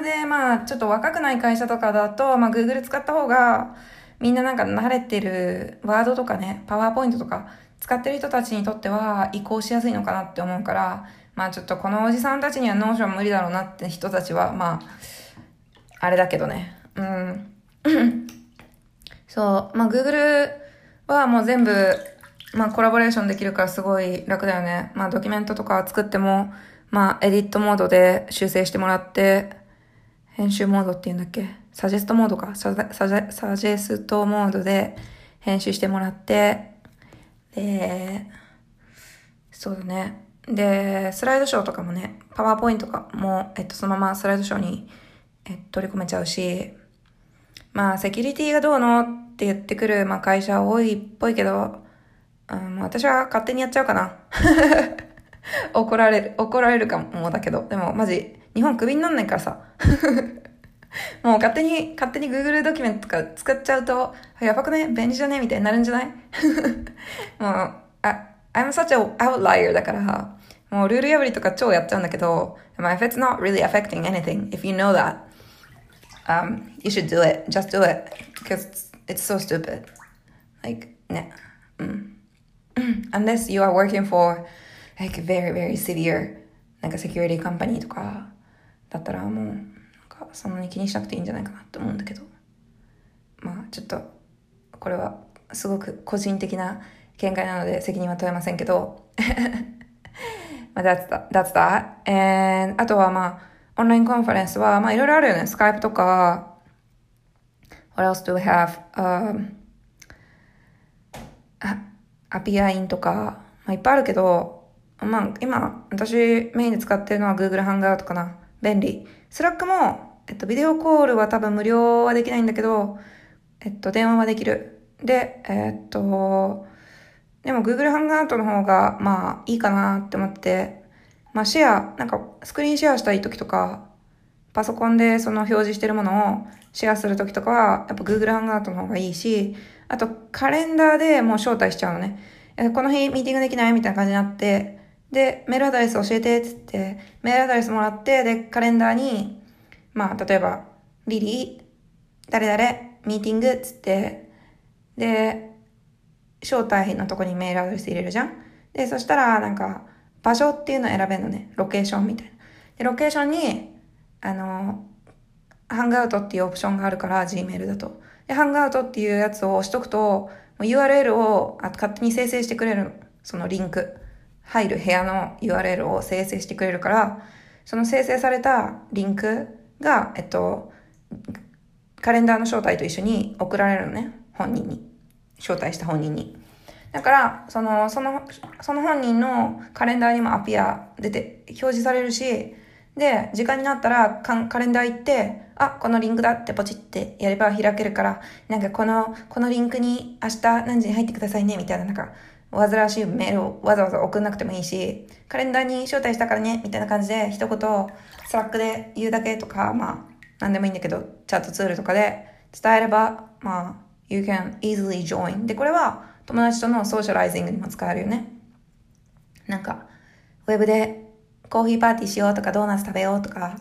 Speaker 1: でまあちょっと若くない会社とかだと、まあ Google 使った方がみんななんか慣れてるワードとかね、パワーポイントとか使ってる人たちにとっては移行しやすいのかなって思うから、まあちょっとこのおじさんたちには Notion 無理だろうなって人たちは、まあ、あれだけどね。うん。そう、まあ Google はもう全部、まあコラボレーションできるからすごい楽だよね。まあドキュメントとか作っても、まあ edit mode で修正してもらって、編集モードって言うんだっけ？サジェストモードか。サジェサジェストモードで編集してもらって、で、そうだね。で、スライドショーとかもね、パワーポイントとかも、えっと、そのままスライドショーに、えっと、取り込めちゃうし、まあ、セキュリティがどうのって言ってくる、まあ、会社多いっぽいけど、うん、私は勝手にやっちゃうかな。[LAUGHS] 怒られる、怒られるかもだけど、でも、マジ、日本クビになんないからさ。[LAUGHS] もう勝手に、勝手に Google ドキュメントとか使っちゃうと、やばくね便利じゃね？みたいになるんじゃない？[LAUGHS] もう、あ、I'm such a outlier だから、もうルール破りとか超やっちゃうんだけど、まあ、if it's not really affecting anything, if you know that, um, you should do it. Just do it. Because it's so stupid. Like, ね。うん。Unless you are working for, like, very, very severe, なんかセキュリティカンパニーとか、だったらもうなん、かそんなに気にしなくていいんじゃないかなって思うんだけどまあちょっとこれはすごく個人的な見解なので責任は問えませんけど [LAUGHS] まあ that's that, that's that and あとはまあ online conference はまあいろいろあるよね Skype とか What else do we have? Um, Appear.in とか、まあ、いっぱいあるけど、まあ、今、私メインで使ってるのは Google Hangout かな。便利。 Slack も、えっと、 video call は多分無料はできないんだけど、えっと、電話はできる。で、えっと、でも Google Hangout の方が、まあ、いいかなって思って、まあ、シェア、なんか、スクリーンシェアしたい時とか、パソコンでその表示してるものをシェアする時とかは、やっぱ Google Hangout の方がいいし、あと、カレンダーでもう招待しちゃうのね。この日ミーティングできないみたいな感じになって、で、メールアドレス教えてってって、メールアドレスもらって、で、カレンダーに、まあ、例えば、リリー、誰々、ミーティングっつって、で、招待のとこにメールアドレス入れるじゃん。で、そしたら、なんか、場所っていうのを選べるのね。ロケーションみたいな。で、ロケーションに、あの、ハングアウトっていうオプションがあるから、Gmail だと。で、ハングアウトっていうやつを押しとくと、URL を勝手に生成してくれる。そのリンク。入る部屋の URL を生成してくれるから、その生成されたリンクが、えっと、カレンダーの招待と一緒に送られるのね。本人に。招待した本人に。だから、その、その、その本人のカレンダーにもアピア出て、表示されるし、で、時間になったらカレンダー行って、あ、このリンクだってポチってやれば開けるから、なんかこの、このリンクに明日何時に入ってくださいね、みたいな、なんか、煩わしいメールをわざわざ送んなくてもいいし、カレンダーに招待したからね、みたいな感じで一言、Slack で言うだけとか、まあ、なんでもいいんだけど、チャットツールとかで伝えれば、まあ、you can easily join. で、これは友達との socializing にも使えるよね。なんか、ウェブでコーヒーパーティーしようとかドーナツ食べようとか、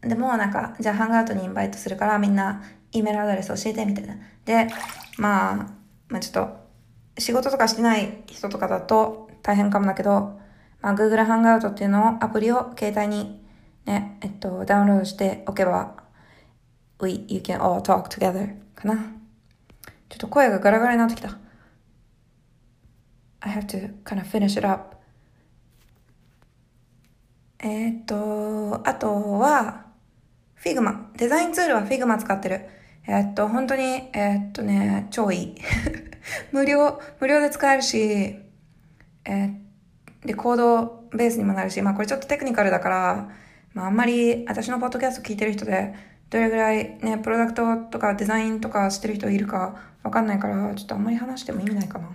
Speaker 1: でもなんか、じゃあ Hangout にインバイトするからみんな E メールアドレス教えてみたいな。で、まあ、まあちょっと、仕事とかしてない人とかだと大変かもだけど、まあ Google ハンガートっていうのをアプリを携帯にね、えっと、ダウンロードしておけば、we, you can all talk together かな。ちょっと声がガラガラになってきた。I have to kind of finish it up. えー、っと、あとは、Figma。デザインツールは Figma 使ってる。えー、っと、本当に、えー、っとね、超いい。[LAUGHS] 無料、無料で使えるし、えで、コードベースにもなるし、まあこれちょっとテクニカルだから、まああんまり私のポッドキャスト聞いてる人で、どれぐらいね、プロダクトとかデザインとかしてる人いるかわかんないから、ちょっとあんまり話しても意味ないかな。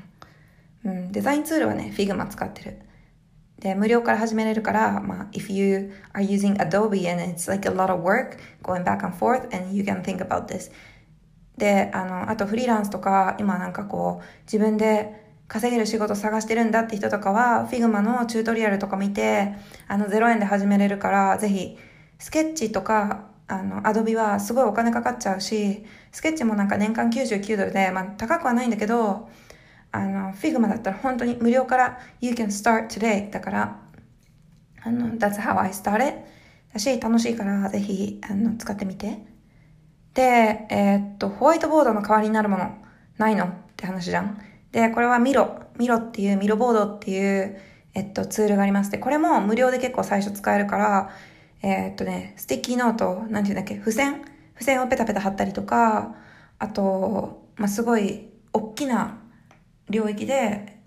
Speaker 1: うん、デザインツールはね、Figma 使ってる。で、無料から始めれるから、まあ、if you are using Adobe and it's like a lot of work going back and forth and you can think about this. で、あの、あとフリーランスとか、今なんかこう、自分で稼げる仕事探してるんだって人とかは、Figma のチュートリアルとか見て、あの、0円で始めれるから、ぜひ、スケッチとか、あの、Adobe はすごいお金かかっちゃうし、スケッチもなんか年間99ドルで、まあ、高くはないんだけど、あの、Figma だったら本当に無料から You can start today だから、あの、That's how I started だし、楽しいからぜひ、あの、使ってみて。で、えー、っと、ホワイトボードの代わりになるものないの？って話じゃん。で、これは Miro、Miro っていう、 Miro board っていう、えっと、ツールがありまして、これも無料で結構最初使えるから、えー、っとね、 sticky note、なんていうんだっけ、付箋？付箋をペタペタ貼ったりとか、あと、まあ、すごい、大きな領域で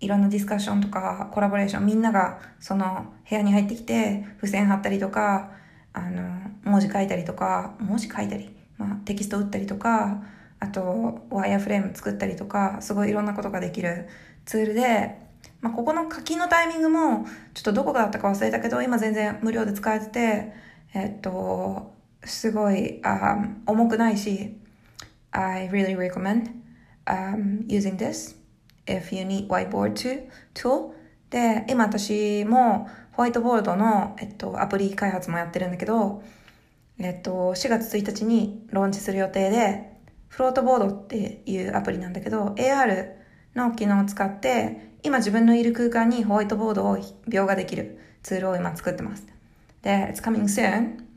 Speaker 1: いろんなディスカッションとかコラボレーションみんながその部屋に入ってきて付箋貼ったりとかあの文字書いたりとか文字書いたり、まあ、テキスト打ったりとかあとワイヤーフレーム作ったりとかすごいいろんなことができるツールで、まあ、ここの課金のタイミングもちょっとどこがあったか忘れたけど今全然無料で使えててえっとすごい、um, 重くないし I really recommend、um, using this. If you need whiteboard tool で、今私もホワイトボードの、えっと、アプリ開発もやってるんだけど、えっと、4月1日にローンチする予定で、フロートボードっていうアプリなんだけど、AR の機能を使って、今自分のいる空間にホワイトボードを描画できるツールを今作ってます。で、it's coming soon.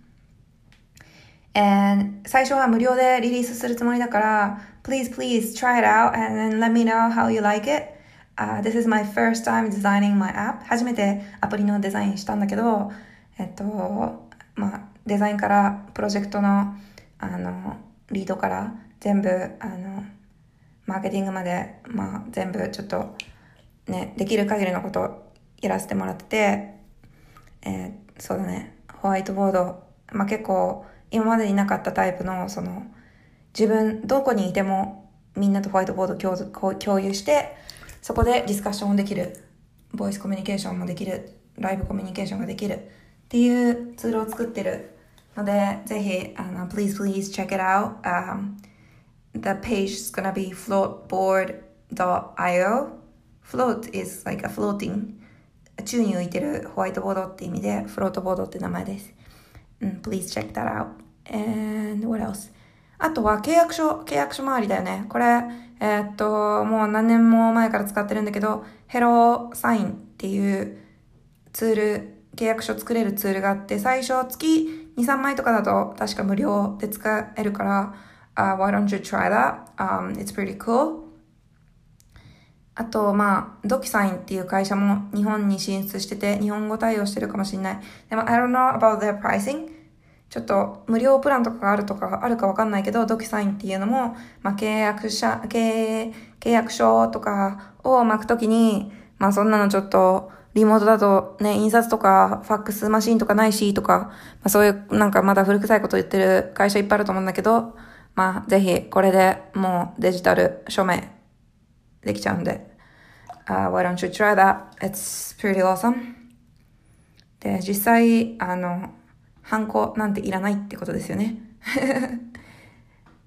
Speaker 1: And 最初は無料でリリースするつもりだから、please, please try it out and then let me know how you like it. Uh, this is my first time designing my app. 初めてアプリのデザインしたんだけど、えっと、まあ、デザインからプロジェクトの、あの、リードから全部、あの、マーケティングまで、まあ、全部ちょっと、ね、できる限りのことやらせてもらってて、えー、そうだね、ホワイトボード、まあ結構、今までになかったタイプの、その、自分、どこにいてもみんなとホワイトボード共共有して、そこでディスカッションもできる。ボイスコミュニケーションもできる。ライブコミュニケーションができる。っていうツールを作ってるので、ぜひ、あの、please, please check it out.、Um, the page is gonna be floatboard.io. float is like a floating. 宙に浮いてるホワイトボードって意味で、フロートボードって名前です。うん、please check that out. And what else? あとは契約書、契約書周りだよね。これ、えー、っと、もう何年も前から使ってるんだけど、ヘローサインっていうツール、契約書作れるツールがあって、最初月2、3枚とかだと確か無料で使えるから、uh, why don't you try that?、Um, it's pretty cool. あと、まあ、ドキサインっていう会社も日本に進出してて、日本語対応してるかもしれない。でも、I don't know about their pricing. ちょっと無料プランとかがあるとかあるかわかんないけど、ドキサインっていうのも、まあ、契約者、契契約書とかを巻くときに、まあそんなのちょっと、リモートだとね、印刷とか、ファックスマシンとかないし、とか、まあそういうなんかまだ古臭いこと言ってる会社いっぱいあると思うんだけど、まあぜひこれでもうデジタル署名できちゃうんで、uh, why don't you try that? It's pretty awesome. で、実際、あの、ハンコなんていらないってことですよね。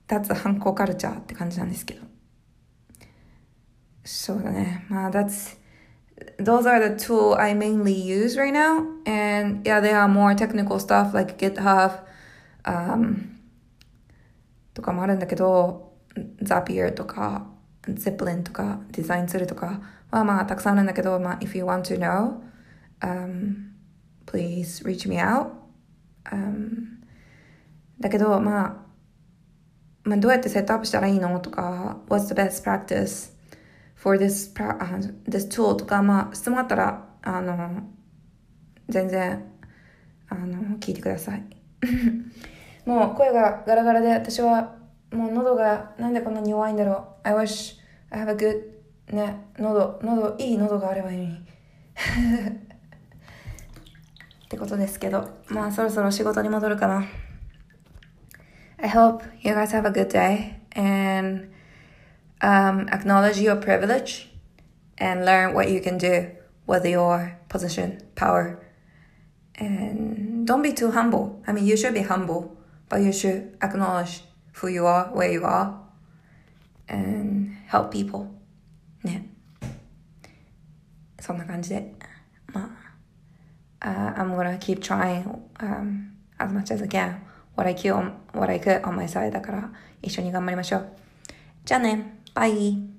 Speaker 1: 脱ハンコカルチャーって感じなんですけど。そうだね。まあ、that's, those are the tool I mainly use right now. And yeah, there are more technical stuff like GitHub, um, とかもあるんだけど、Zapier とか、Zeppelin とか、デザインツールとかはまあたくさんあるんだけど、まあ、if you want to know, um, please reach me out. Um, だけど、まあ、まあ、どうやってセットアップしたらいいのとか、what's the best practice for this, this tool とか、まあ、質問あったら、あの、全然、あの、聞いてください。[LAUGHS] もう声がガラガラで、私はもう喉がなんでこんなに弱いんだろう。I wish I have a good ね、喉、喉、いい喉があればいい。[LAUGHS] ってことですけど、まあそろそろ仕事に戻るかな。I hope you guys have a good day and um, acknowledge your privilege and learn what you can do with your position, power. And don't be too humble. I mean, you should be humble, but you should acknowledge who you are, where you are, and help people. ね。そんな感じで。 まあ、uh, I'm gonna keep trying、um, as much as I can. What I, could on, what I could on my side だから一緒に頑張りましょう。じゃあね。バイ。